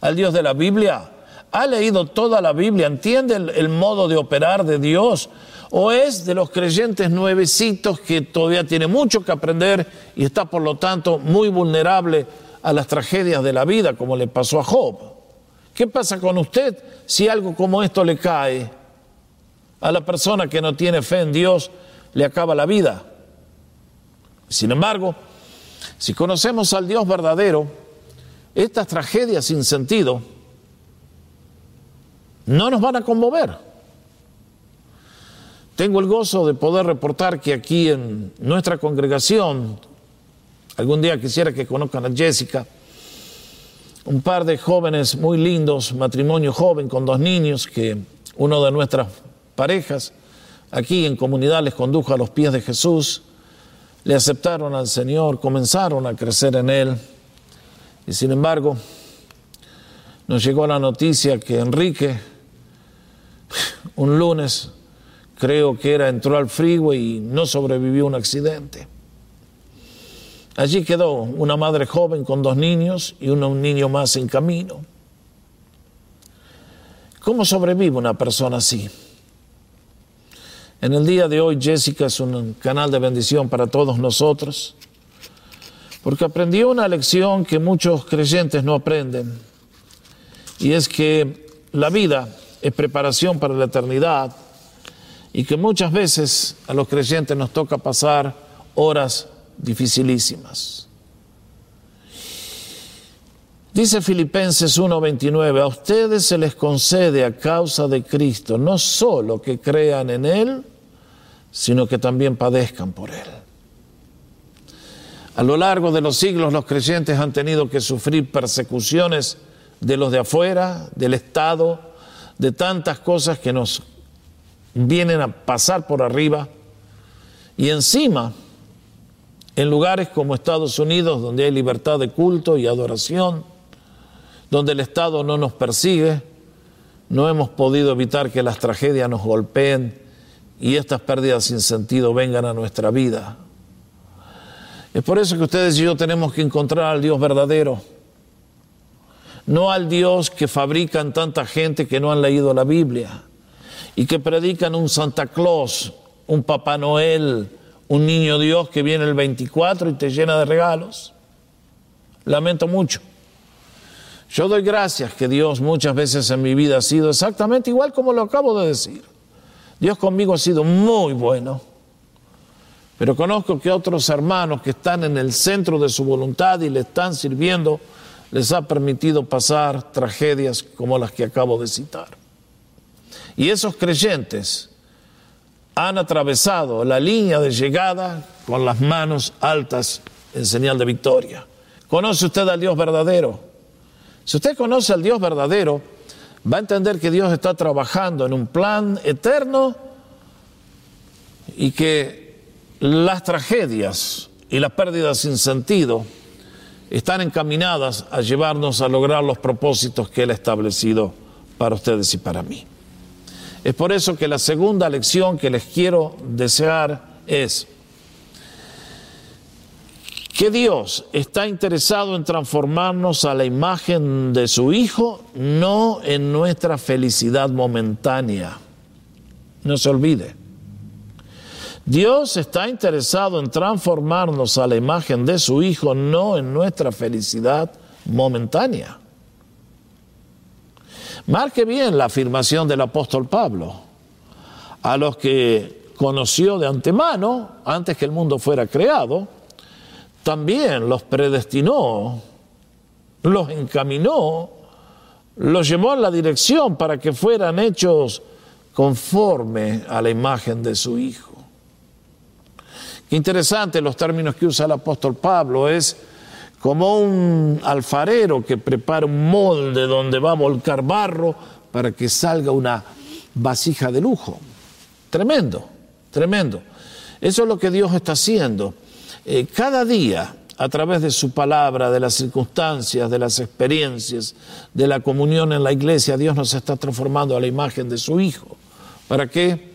al Dios de la Biblia? ¿Ha leído toda la Biblia? ¿Entiende el, el modo de operar de Dios? ¿O es de los creyentes nuevecitos que todavía tiene mucho que aprender y está por lo tanto muy vulnerable a las tragedias de la vida, como le pasó a Job? ¿Qué pasa con usted si algo como esto le cae? A la persona que no tiene fe en Dios le acaba la vida. Sin embargo, si conocemos al Dios verdadero, estas tragedias sin sentido no nos van a conmover. Tengo el gozo de poder reportar que aquí en nuestra congregación, algún día quisiera que conozcan a Jessica, un par de jóvenes muy lindos, matrimonio joven con dos niños, que uno de nuestras parejas aquí en comunidad les condujo a los pies de Jesús le aceptaron al Señor, comenzaron a crecer en Él. Y sin embargo, nos llegó la noticia que Enrique, un lunes, creo que era, entró al freeway y no sobrevivió a un accidente. Allí quedó una madre joven con dos niños y un niño más en camino. ¿Cómo sobrevive una persona así? En el día de hoy Jessica es un canal de bendición para todos nosotros, porque aprendió una lección que muchos creyentes no aprenden, y es que la vida es preparación para la eternidad y que muchas veces a los creyentes nos toca pasar horas dificilísimas. Dice Filipenses 1:29, a ustedes se les concede a causa de Cristo no solo que crean en Él, sino que también padezcan por Él. A lo largo de los siglos los creyentes han tenido que sufrir persecuciones de los de afuera, del Estado, de tantas cosas que nos vienen a pasar por arriba. Y encima, en lugares como Estados Unidos, donde hay libertad de culto y adoración, donde el Estado no nos persigue, no hemos podido evitar que las tragedias nos golpeen y estas pérdidas sin sentido vengan a nuestra vida. Es por eso que ustedes y yo tenemos que encontrar al Dios verdadero, no al Dios que fabrican tanta gente que no han leído la Biblia y que predican un Santa Claus, un Papá Noel, un niño Dios que viene el 24 y te llena de regalos. Lamento mucho. Yo doy gracias que Dios muchas veces en mi vida ha sido exactamente igual como lo acabo de decir. Dios conmigo ha sido muy bueno, pero conozco que otros hermanos que están en el centro de su voluntad y le están sirviendo, les ha permitido pasar tragedias como las que acabo de citar. Y esos creyentes han atravesado la línea de llegada con las manos altas en señal de victoria. ¿Conoce usted al Dios verdadero? Si usted conoce al Dios verdadero, va a entender que Dios está trabajando en un plan eterno y que las tragedias y las pérdidas sin sentido están encaminadas a llevarnos a lograr los propósitos que Él ha establecido para ustedes y para mí. Es por eso que la segunda lección que les quiero desear es, que Dios está interesado en transformarnos a la imagen de su Hijo, no en nuestra felicidad momentánea. No se olvide. Dios está interesado en transformarnos a la imagen de su Hijo, no en nuestra felicidad momentánea. Marque bien la afirmación del apóstol Pablo. A los que conoció de antemano, antes que el mundo fuera creado, también los predestinó, los encaminó, los llevó en la dirección para que fueran hechos conforme a la imagen de su Hijo. Qué interesante los términos que usa el apóstol Pablo, es como un alfarero que prepara un molde donde va a volcar barro para que salga una vasija de lujo. Tremendo, tremendo. Eso es lo que Dios está haciendo. Eh, cada día, a través de su palabra, de las circunstancias, de las experiencias, de la comunión en la iglesia, Dios nos está transformando a la imagen de su Hijo. ¿Para qué?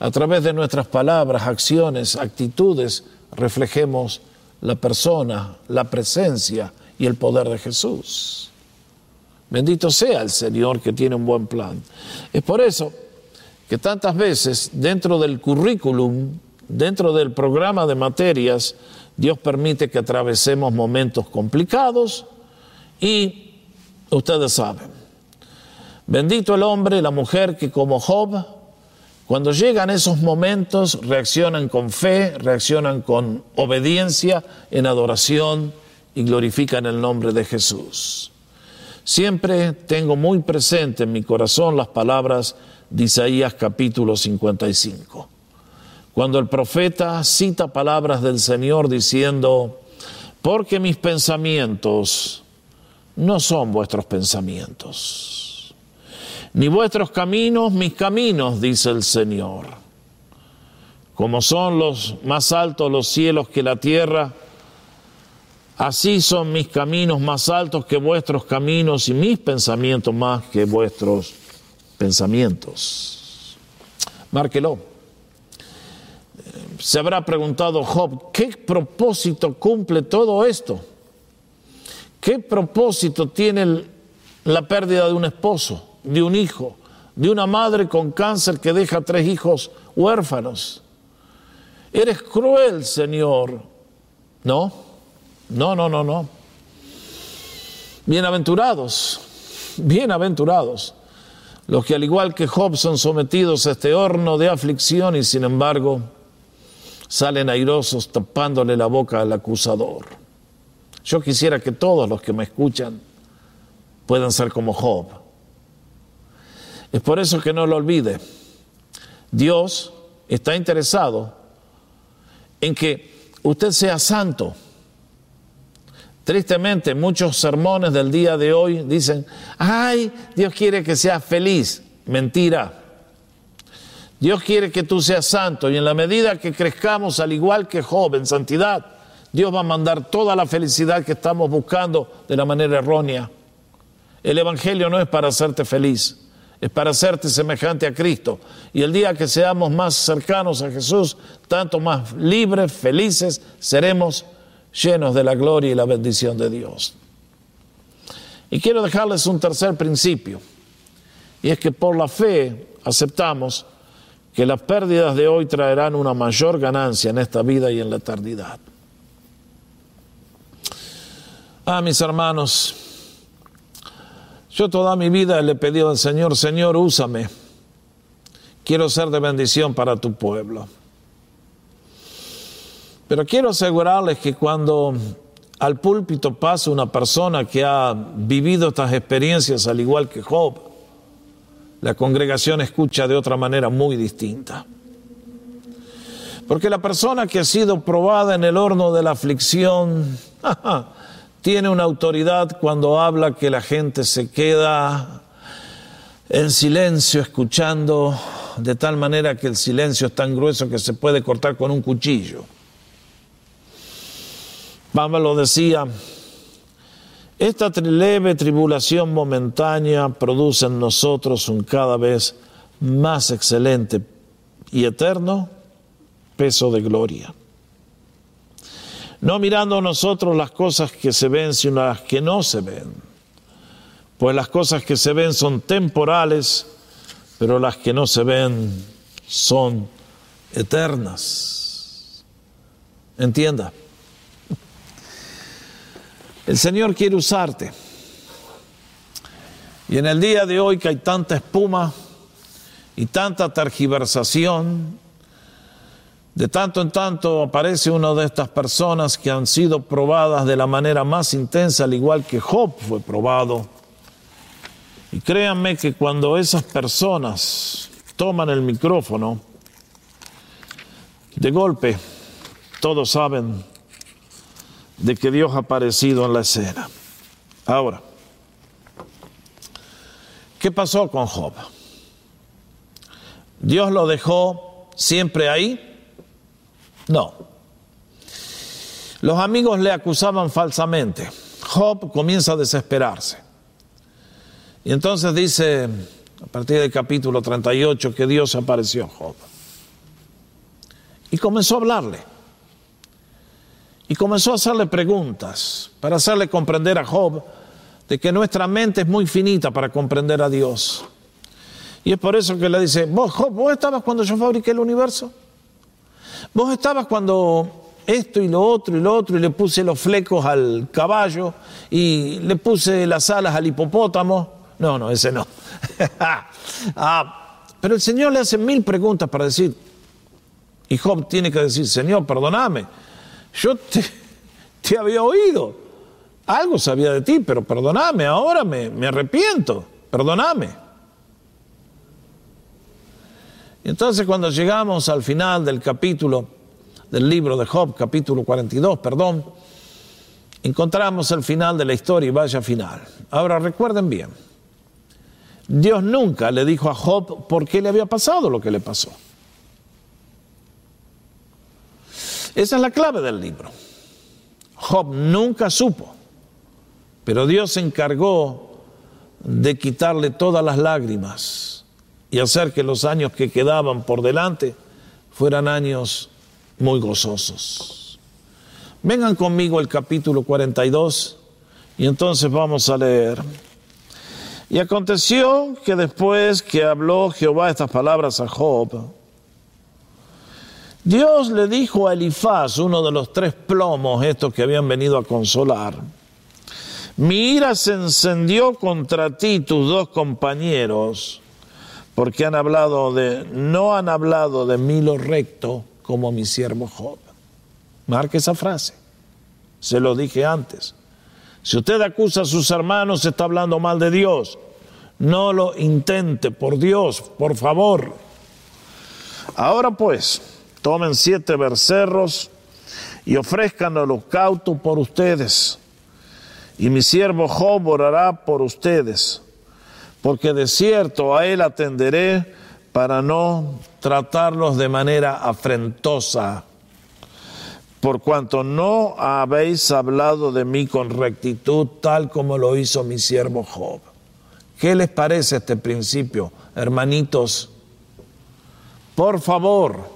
A través de nuestras palabras, acciones, actitudes, reflejemos la persona, la presencia y el poder de Jesús. Bendito sea el Señor que tiene un buen plan. Es por eso que tantas veces dentro del currículum, dentro del programa de materias, Dios permite que atravesemos momentos complicados y ustedes saben, bendito el hombre y la mujer que como Job, cuando llegan esos momentos, reaccionan con fe, reaccionan con obediencia, en adoración y glorifican el nombre de Jesús. Siempre tengo muy presente en mi corazón las palabras de Isaías capítulo 55 cuando el profeta cita palabras del Señor diciendo, porque mis pensamientos no son vuestros pensamientos, ni vuestros caminos mis caminos, dice el Señor. Como son los más altos los cielos que la tierra, así son mis caminos más altos que vuestros caminos y mis pensamientos más que vuestros pensamientos. Márquelo se habrá preguntado Job, ¿qué propósito cumple todo esto? ¿Qué propósito tiene la pérdida de un esposo, de un hijo, de una madre con cáncer que deja tres hijos huérfanos? Eres cruel, Señor. No, no, no, no, no. Bienaventurados, bienaventurados los que al igual que Job son sometidos a este horno de aflicción y sin embargo salen airosos tapándole la boca al acusador. Yo quisiera que todos los que me escuchan puedan ser como Job. Es por eso que no lo olvide. Dios está interesado en que usted sea santo. Tristemente, muchos sermones del día de hoy dicen, ay, Dios quiere que sea feliz. Mentira. Dios quiere que tú seas santo y en la medida que crezcamos al igual que Job en santidad, Dios va a mandar toda la felicidad que estamos buscando de la manera errónea. El Evangelio no es para hacerte feliz, es para hacerte semejante a Cristo. Y el día que seamos más cercanos a Jesús, tanto más libres, felices, seremos llenos de la gloria y la bendición de Dios. Y quiero dejarles un tercer principio, y es que por la fe aceptamos que las pérdidas de hoy traerán una mayor ganancia en esta vida y en la eternidad. Ah, mis hermanos, yo toda mi vida le he pedido al Señor, Señor, úsame. Quiero ser de bendición para tu pueblo. Pero quiero asegurarles que cuando al púlpito pasa una persona que ha vivido estas experiencias al igual que Job, la congregación escucha de otra manera muy distinta. Porque la persona que ha sido probada en el horno de la aflicción tiene una autoridad cuando habla que la gente se queda en silencio escuchando, de tal manera que el silencio es tan grueso que se puede cortar con un cuchillo. Pablo decía, esta leve tribulación momentánea produce en nosotros un cada vez más excelente y eterno peso de gloria. No mirando nosotros las cosas que se ven, sino las que no se ven. Pues las cosas que se ven son temporales, pero las que no se ven son eternas. Entienda. El Señor quiere usarte. Y en el día de hoy que hay tanta espuma y tanta tergiversación, de tanto en tanto aparece una de estas personas que han sido probadas de la manera más intensa, al igual que Job fue probado. Y créanme que cuando esas personas toman el micrófono, de golpe todos saben de que Dios ha aparecido en la escena. Ahora, ¿qué pasó con Job? ¿Dios lo dejó siempre ahí? No. Los amigos le acusaban falsamente. Job comienza a desesperarse. Y entonces dice, a partir del capítulo 38, que Dios apareció a Job. Y comenzó a hablarle. Y comenzó a hacerle preguntas para hacerle comprender a Job de que nuestra mente es muy finita para comprender a Dios. Y es por eso que le dice, vos, Job, vos estabas cuando yo fabriqué el universo. Vos estabas cuando esto y lo otro y lo otro y le puse los flecos al caballo y le puse las alas al hipopótamo. No, no, ese no. ah, pero el Señor le hace mil preguntas para decir, y Job tiene que decir, Señor, perdóname, yo te, te había oído, algo sabía de ti, pero perdóname, ahora me, me arrepiento, perdóname. Y entonces cuando llegamos al final del capítulo del libro de Job, capítulo 42, perdón, encontramos el final de la historia y vaya final. Ahora recuerden bien, Dios nunca le dijo a Job por qué le había pasado lo que le pasó. Esa es la clave del libro. Job nunca supo, pero Dios se encargó de quitarle todas las lágrimas y hacer que los años que quedaban por delante fueran años muy gozosos. Vengan conmigo el capítulo 42 y entonces vamos a leer. Y aconteció que después que habló Jehová estas palabras a Job, Dios le dijo a Elifaz, uno de los tres plomos estos que habían venido a consolar, mi ira se encendió contra ti, tus dos compañeros, porque han hablado de, no han hablado de mí lo recto, como mi siervo Job. Marque esa frase. Se lo dije antes. Si usted acusa a sus hermanos, está hablando mal de Dios. No lo intente, por Dios, por favor. Ahora pues, tomen siete becerros y ofrezcan holocausto por ustedes. Y mi siervo Job orará por ustedes, porque de cierto a él atenderé para no tratarlos de manera afrentosa, por cuanto no habéis hablado de mí con rectitud, tal como lo hizo mi siervo Job. ¿Qué les parece este principio, hermanitos? Por favor,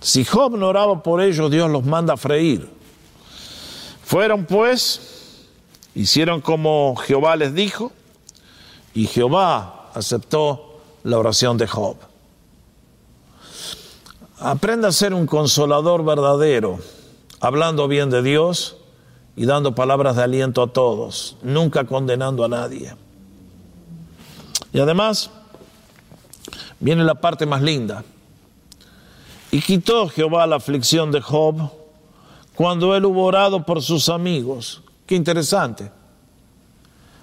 si Job no oraba por ellos, Dios los manda a freír. Fueron pues, hicieron como Jehová les dijo, y Jehová aceptó la oración de Job. Aprenda a ser un consolador verdadero, hablando bien de Dios y dando palabras de aliento a todos, nunca condenando a nadie. Y además, viene la parte más linda. Y quitó Jehová la aflicción de Job cuando él hubo orado por sus amigos. Qué interesante.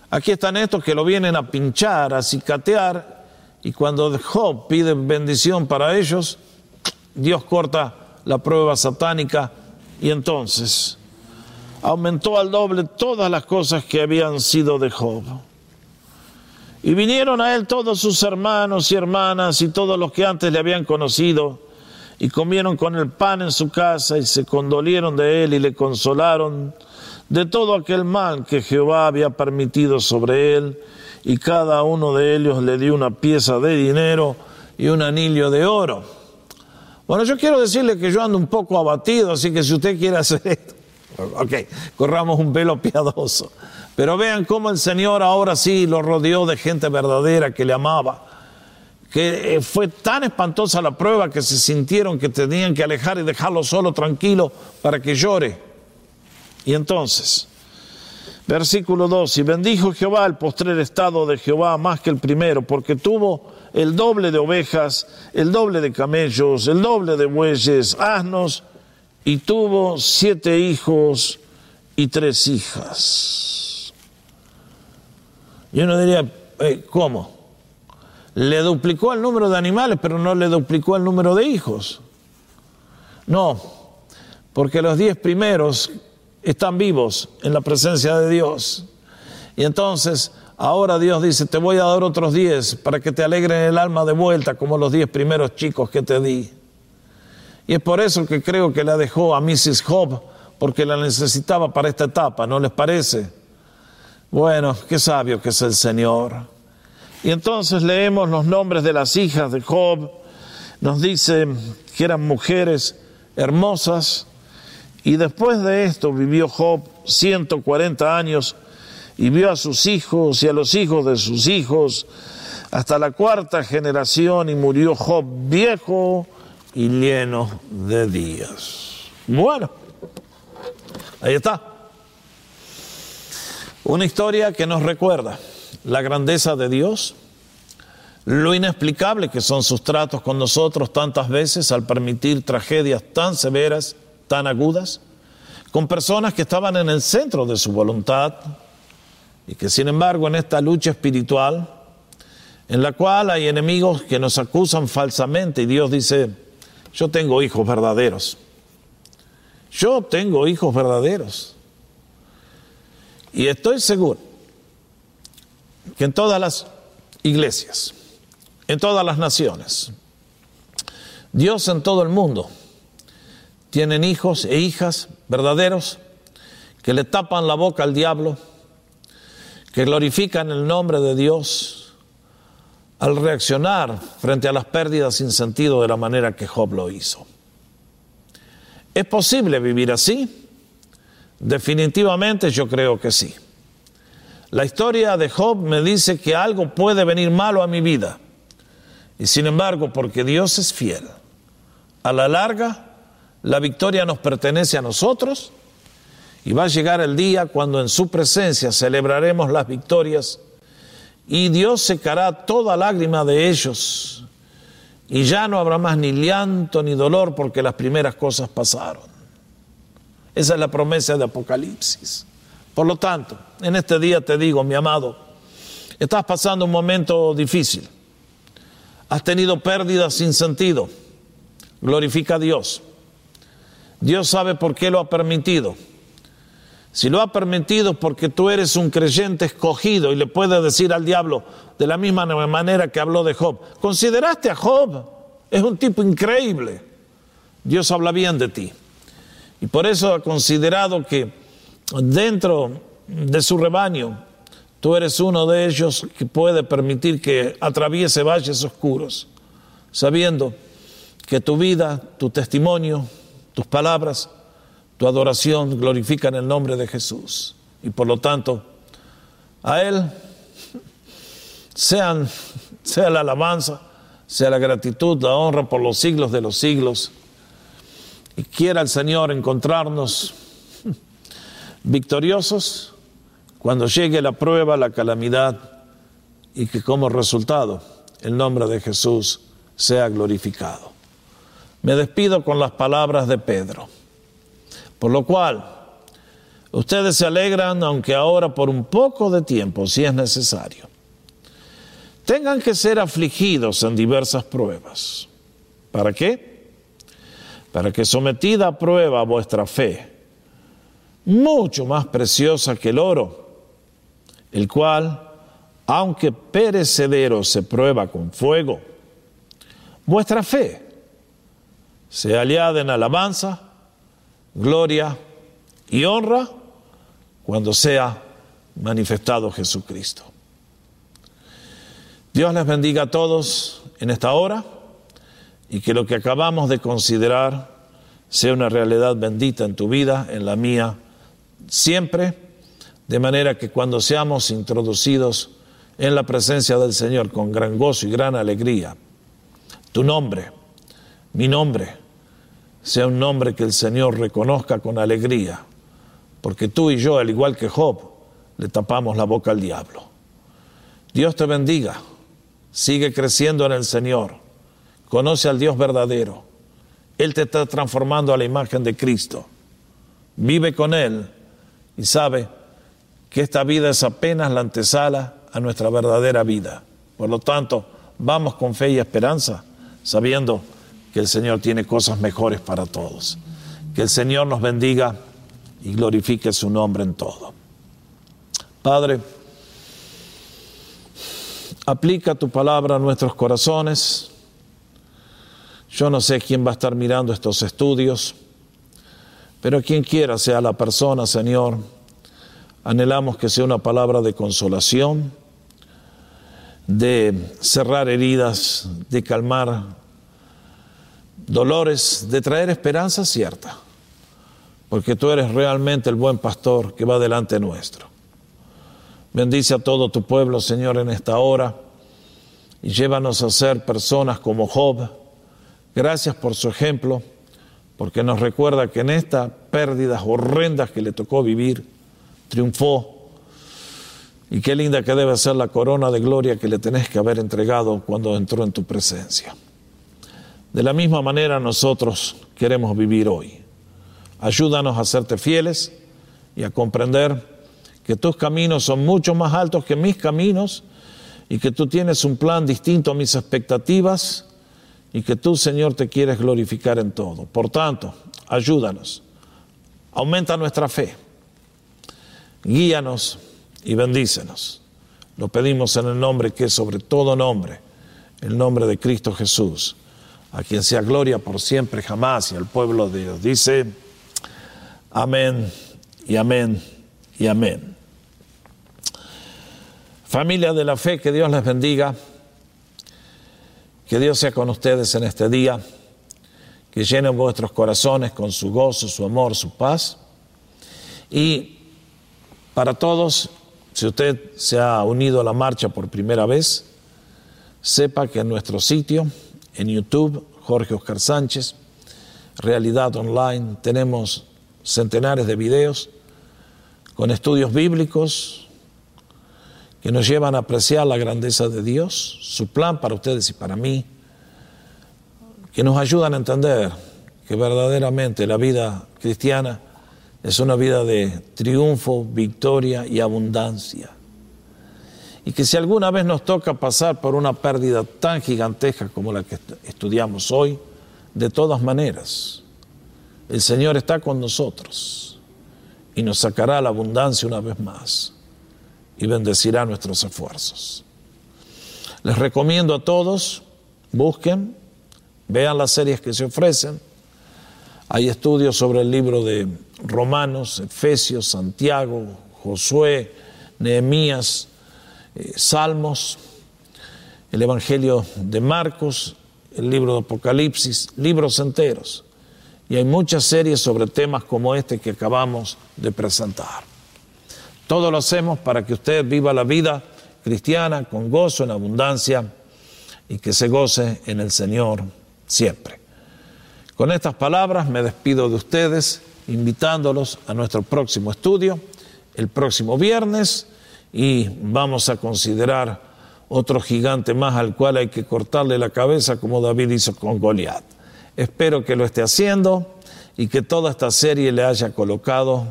Aquí están estos que lo vienen a pinchar, a cicatear, y cuando Job pide bendición para ellos, Dios corta la prueba satánica y entonces aumentó al doble todas las cosas que habían sido de Job. Y vinieron a él todos sus hermanos y hermanas y todos los que antes le habían conocido, y comieron con el pan en su casa y se condolieron de él y le consolaron de todo aquel mal que Jehová había permitido sobre él y cada uno de ellos le dio una pieza de dinero y un anillo de oro. Bueno, yo quiero decirle que yo ando un poco abatido, así que si usted quiere hacer esto, ok, corramos un velo piadoso. Pero vean cómo el Señor ahora sí lo rodeó de gente verdadera que le amaba. Que eh, fue tan espantosa la prueba que se sintieron que tenían que alejar y dejarlo solo, tranquilo, para que llore. Y entonces, Versículo 2, y bendijo Jehová el postrer estado de Jehová más que el primero, porque tuvo el doble de ovejas, el doble de camellos, el doble de bueyes, asnos, y tuvo siete hijos y tres hijas. Y uno diría, eh, ¿cómo? Le duplicó el número de animales, pero no le duplicó el número de hijos. No, porque los diez primeros están vivos en la presencia de Dios. Y entonces Ahora Dios dice, te voy a dar otros diez para que te alegren el alma de vuelta como los diez primeros chicos que te di. Y es por eso que creo que la dejó a Mrs. Job, porque la necesitaba para esta etapa, ¿no les parece? Bueno, qué sabio que es el Señor. Y entonces leemos los nombres de las hijas de Job. Nos dice que eran mujeres hermosas. Y después de esto vivió Job 140 años y vio a sus hijos y a los hijos de sus hijos hasta la cuarta generación y murió Job viejo y lleno de días. Bueno, ahí está. Una historia que nos recuerda la grandeza de Dios, lo inexplicable que son sus tratos con nosotros tantas veces al permitir tragedias tan severas, tan agudas, con personas que estaban en el centro de su voluntad y que sin embargo en esta lucha espiritual, en la cual hay enemigos que nos acusan falsamente y Dios dice, yo tengo hijos verdaderos. Yo tengo hijos verdaderos. Y estoy seguro que en todas las iglesias, en todas las naciones, Dios en todo el mundo tienen hijos e hijas verdaderos que le tapan la boca al diablo, que glorifican el nombre de Dios, al reaccionar frente a las pérdidas sin sentido de la manera que Job lo hizo. ¿Es posible vivir así? Definitivamente yo creo que sí. La historia de Job me dice que algo puede venir malo a mi vida. Y sin embargo, porque Dios es fiel, a la larga la victoria nos pertenece a nosotros y va a llegar el día cuando en su presencia celebraremos las victorias y Dios secará toda lágrima de ellos, y ya no habrá más ni llanto ni dolor porque las primeras cosas pasaron. Esa es la promesa de Apocalipsis. Por lo tanto, en este día te digo, mi amado, estás pasando un momento difícil, has tenido pérdidas sin sentido, glorifica a Dios. Dios sabe por qué lo ha permitido. Si lo ha permitido porque tú eres un creyente escogido y le puedes decir al diablo de la misma manera que habló de Job, consideraste a Job, es un tipo increíble. Dios habla bien de ti. Y por eso ha considerado que dentro de su rebaño tú eres uno de ellos que puede permitir que atraviese valles oscuros, sabiendo que tu vida, tu testimonio, tus palabras tu adoración glorifica en el nombre de Jesús. Y por lo tanto, a Él sean, sea la alabanza, sea la gratitud, la honra por los siglos de los siglos. Y quiera el Señor encontrarnos victoriosos cuando llegue la prueba, la calamidad, y que como resultado el nombre de Jesús sea glorificado. Me despido con las palabras de Pedro. Por lo cual, ustedes se alegran, aunque ahora por un poco de tiempo, si es necesario. Tengan que ser afligidos en diversas pruebas. ¿Para qué? Para que sometida a prueba vuestra fe, mucho más preciosa que el oro, el cual, aunque perecedero se prueba con fuego, vuestra fe sea aliada en alabanza, gloria y honra cuando sea manifestado Jesucristo. Dios les bendiga a todos en esta hora y que lo que acabamos de considerar sea una realidad bendita en tu vida, en la mía, siempre, de manera que cuando seamos introducidos en la presencia del Señor con gran gozo y gran alegría, tu nombre, mi nombre, sea un nombre que el Señor reconozca con alegría, porque tú y yo, al igual que Job, le tapamos la boca al diablo. Dios te bendiga, sigue creciendo en el Señor, conoce al Dios verdadero, Él te está transformando a la imagen de Cristo, vive con Él y sabe que esta vida es apenas la antesala a nuestra verdadera vida. Por lo tanto, vamos con fe y esperanza, sabiendo que el Señor tiene cosas mejores para todos. Que el Señor nos bendiga y glorifique su nombre en todo. Padre, aplica tu palabra a nuestros corazones. Yo no sé quién va a estar mirando estos estudios, pero quien quiera sea la persona, Señor, anhelamos que sea una palabra de consolación, de cerrar heridas, de calmar dolores, de traer esperanza cierta, porque tú eres realmente el buen pastor que va delante nuestro. Bendice a todo tu pueblo, Señor, en esta hora y llévanos a ser personas como Job. Gracias por su ejemplo, porque nos recuerda que en estas pérdidas horrendas que le tocó vivir, triunfó. Y qué linda que debe ser la corona de gloria que le tenés que haber entregado cuando entró en tu presencia. De la misma manera nosotros queremos vivir hoy. Ayúdanos a serte fieles y a comprender que tus caminos son mucho más altos que mis caminos y que tú tienes un plan distinto a mis expectativas y que tú, Señor, te quieres glorificar en todo. Por tanto, ayúdanos, aumenta nuestra fe, guíanos y bendícenos. Lo pedimos en el nombre que es sobre todo nombre, el nombre de Cristo Jesús a quien sea gloria por siempre, jamás, y al pueblo de Dios. Dice, amén y amén y amén. Familia de la fe, que Dios les bendiga, que Dios sea con ustedes en este día, que llenen vuestros corazones con su gozo, su amor, su paz. Y para todos, si usted se ha unido a la marcha por primera vez, sepa que en nuestro sitio, en YouTube, Jorge Oscar Sánchez, Realidad Online, tenemos centenares de videos con estudios bíblicos que nos llevan a apreciar la grandeza de Dios, su plan para ustedes y para mí, que nos ayudan a entender que verdaderamente la vida cristiana es una vida de triunfo, victoria y abundancia y que si alguna vez nos toca pasar por una pérdida tan gigantesca como la que estudiamos hoy, de todas maneras, el Señor está con nosotros y nos sacará la abundancia una vez más y bendecirá nuestros esfuerzos. Les recomiendo a todos, busquen, vean las series que se ofrecen. Hay estudios sobre el libro de Romanos, Efesios, Santiago, Josué, Nehemías, eh, Salmos, el Evangelio de Marcos, el libro de Apocalipsis, libros enteros. Y hay muchas series sobre temas como este que acabamos de presentar. Todo lo hacemos para que usted viva la vida cristiana con gozo en abundancia y que se goce en el Señor siempre. Con estas palabras me despido de ustedes, invitándolos a nuestro próximo estudio, el próximo viernes y vamos a considerar otro gigante más al cual hay que cortarle la cabeza como David hizo con Goliat. Espero que lo esté haciendo y que toda esta serie le haya colocado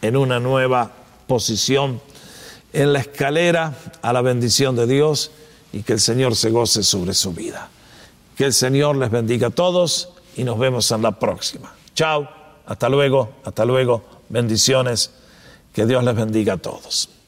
en una nueva posición en la escalera a la bendición de Dios y que el Señor se goce sobre su vida. Que el Señor les bendiga a todos y nos vemos en la próxima. Chao, hasta luego, hasta luego, bendiciones, que Dios les bendiga a todos.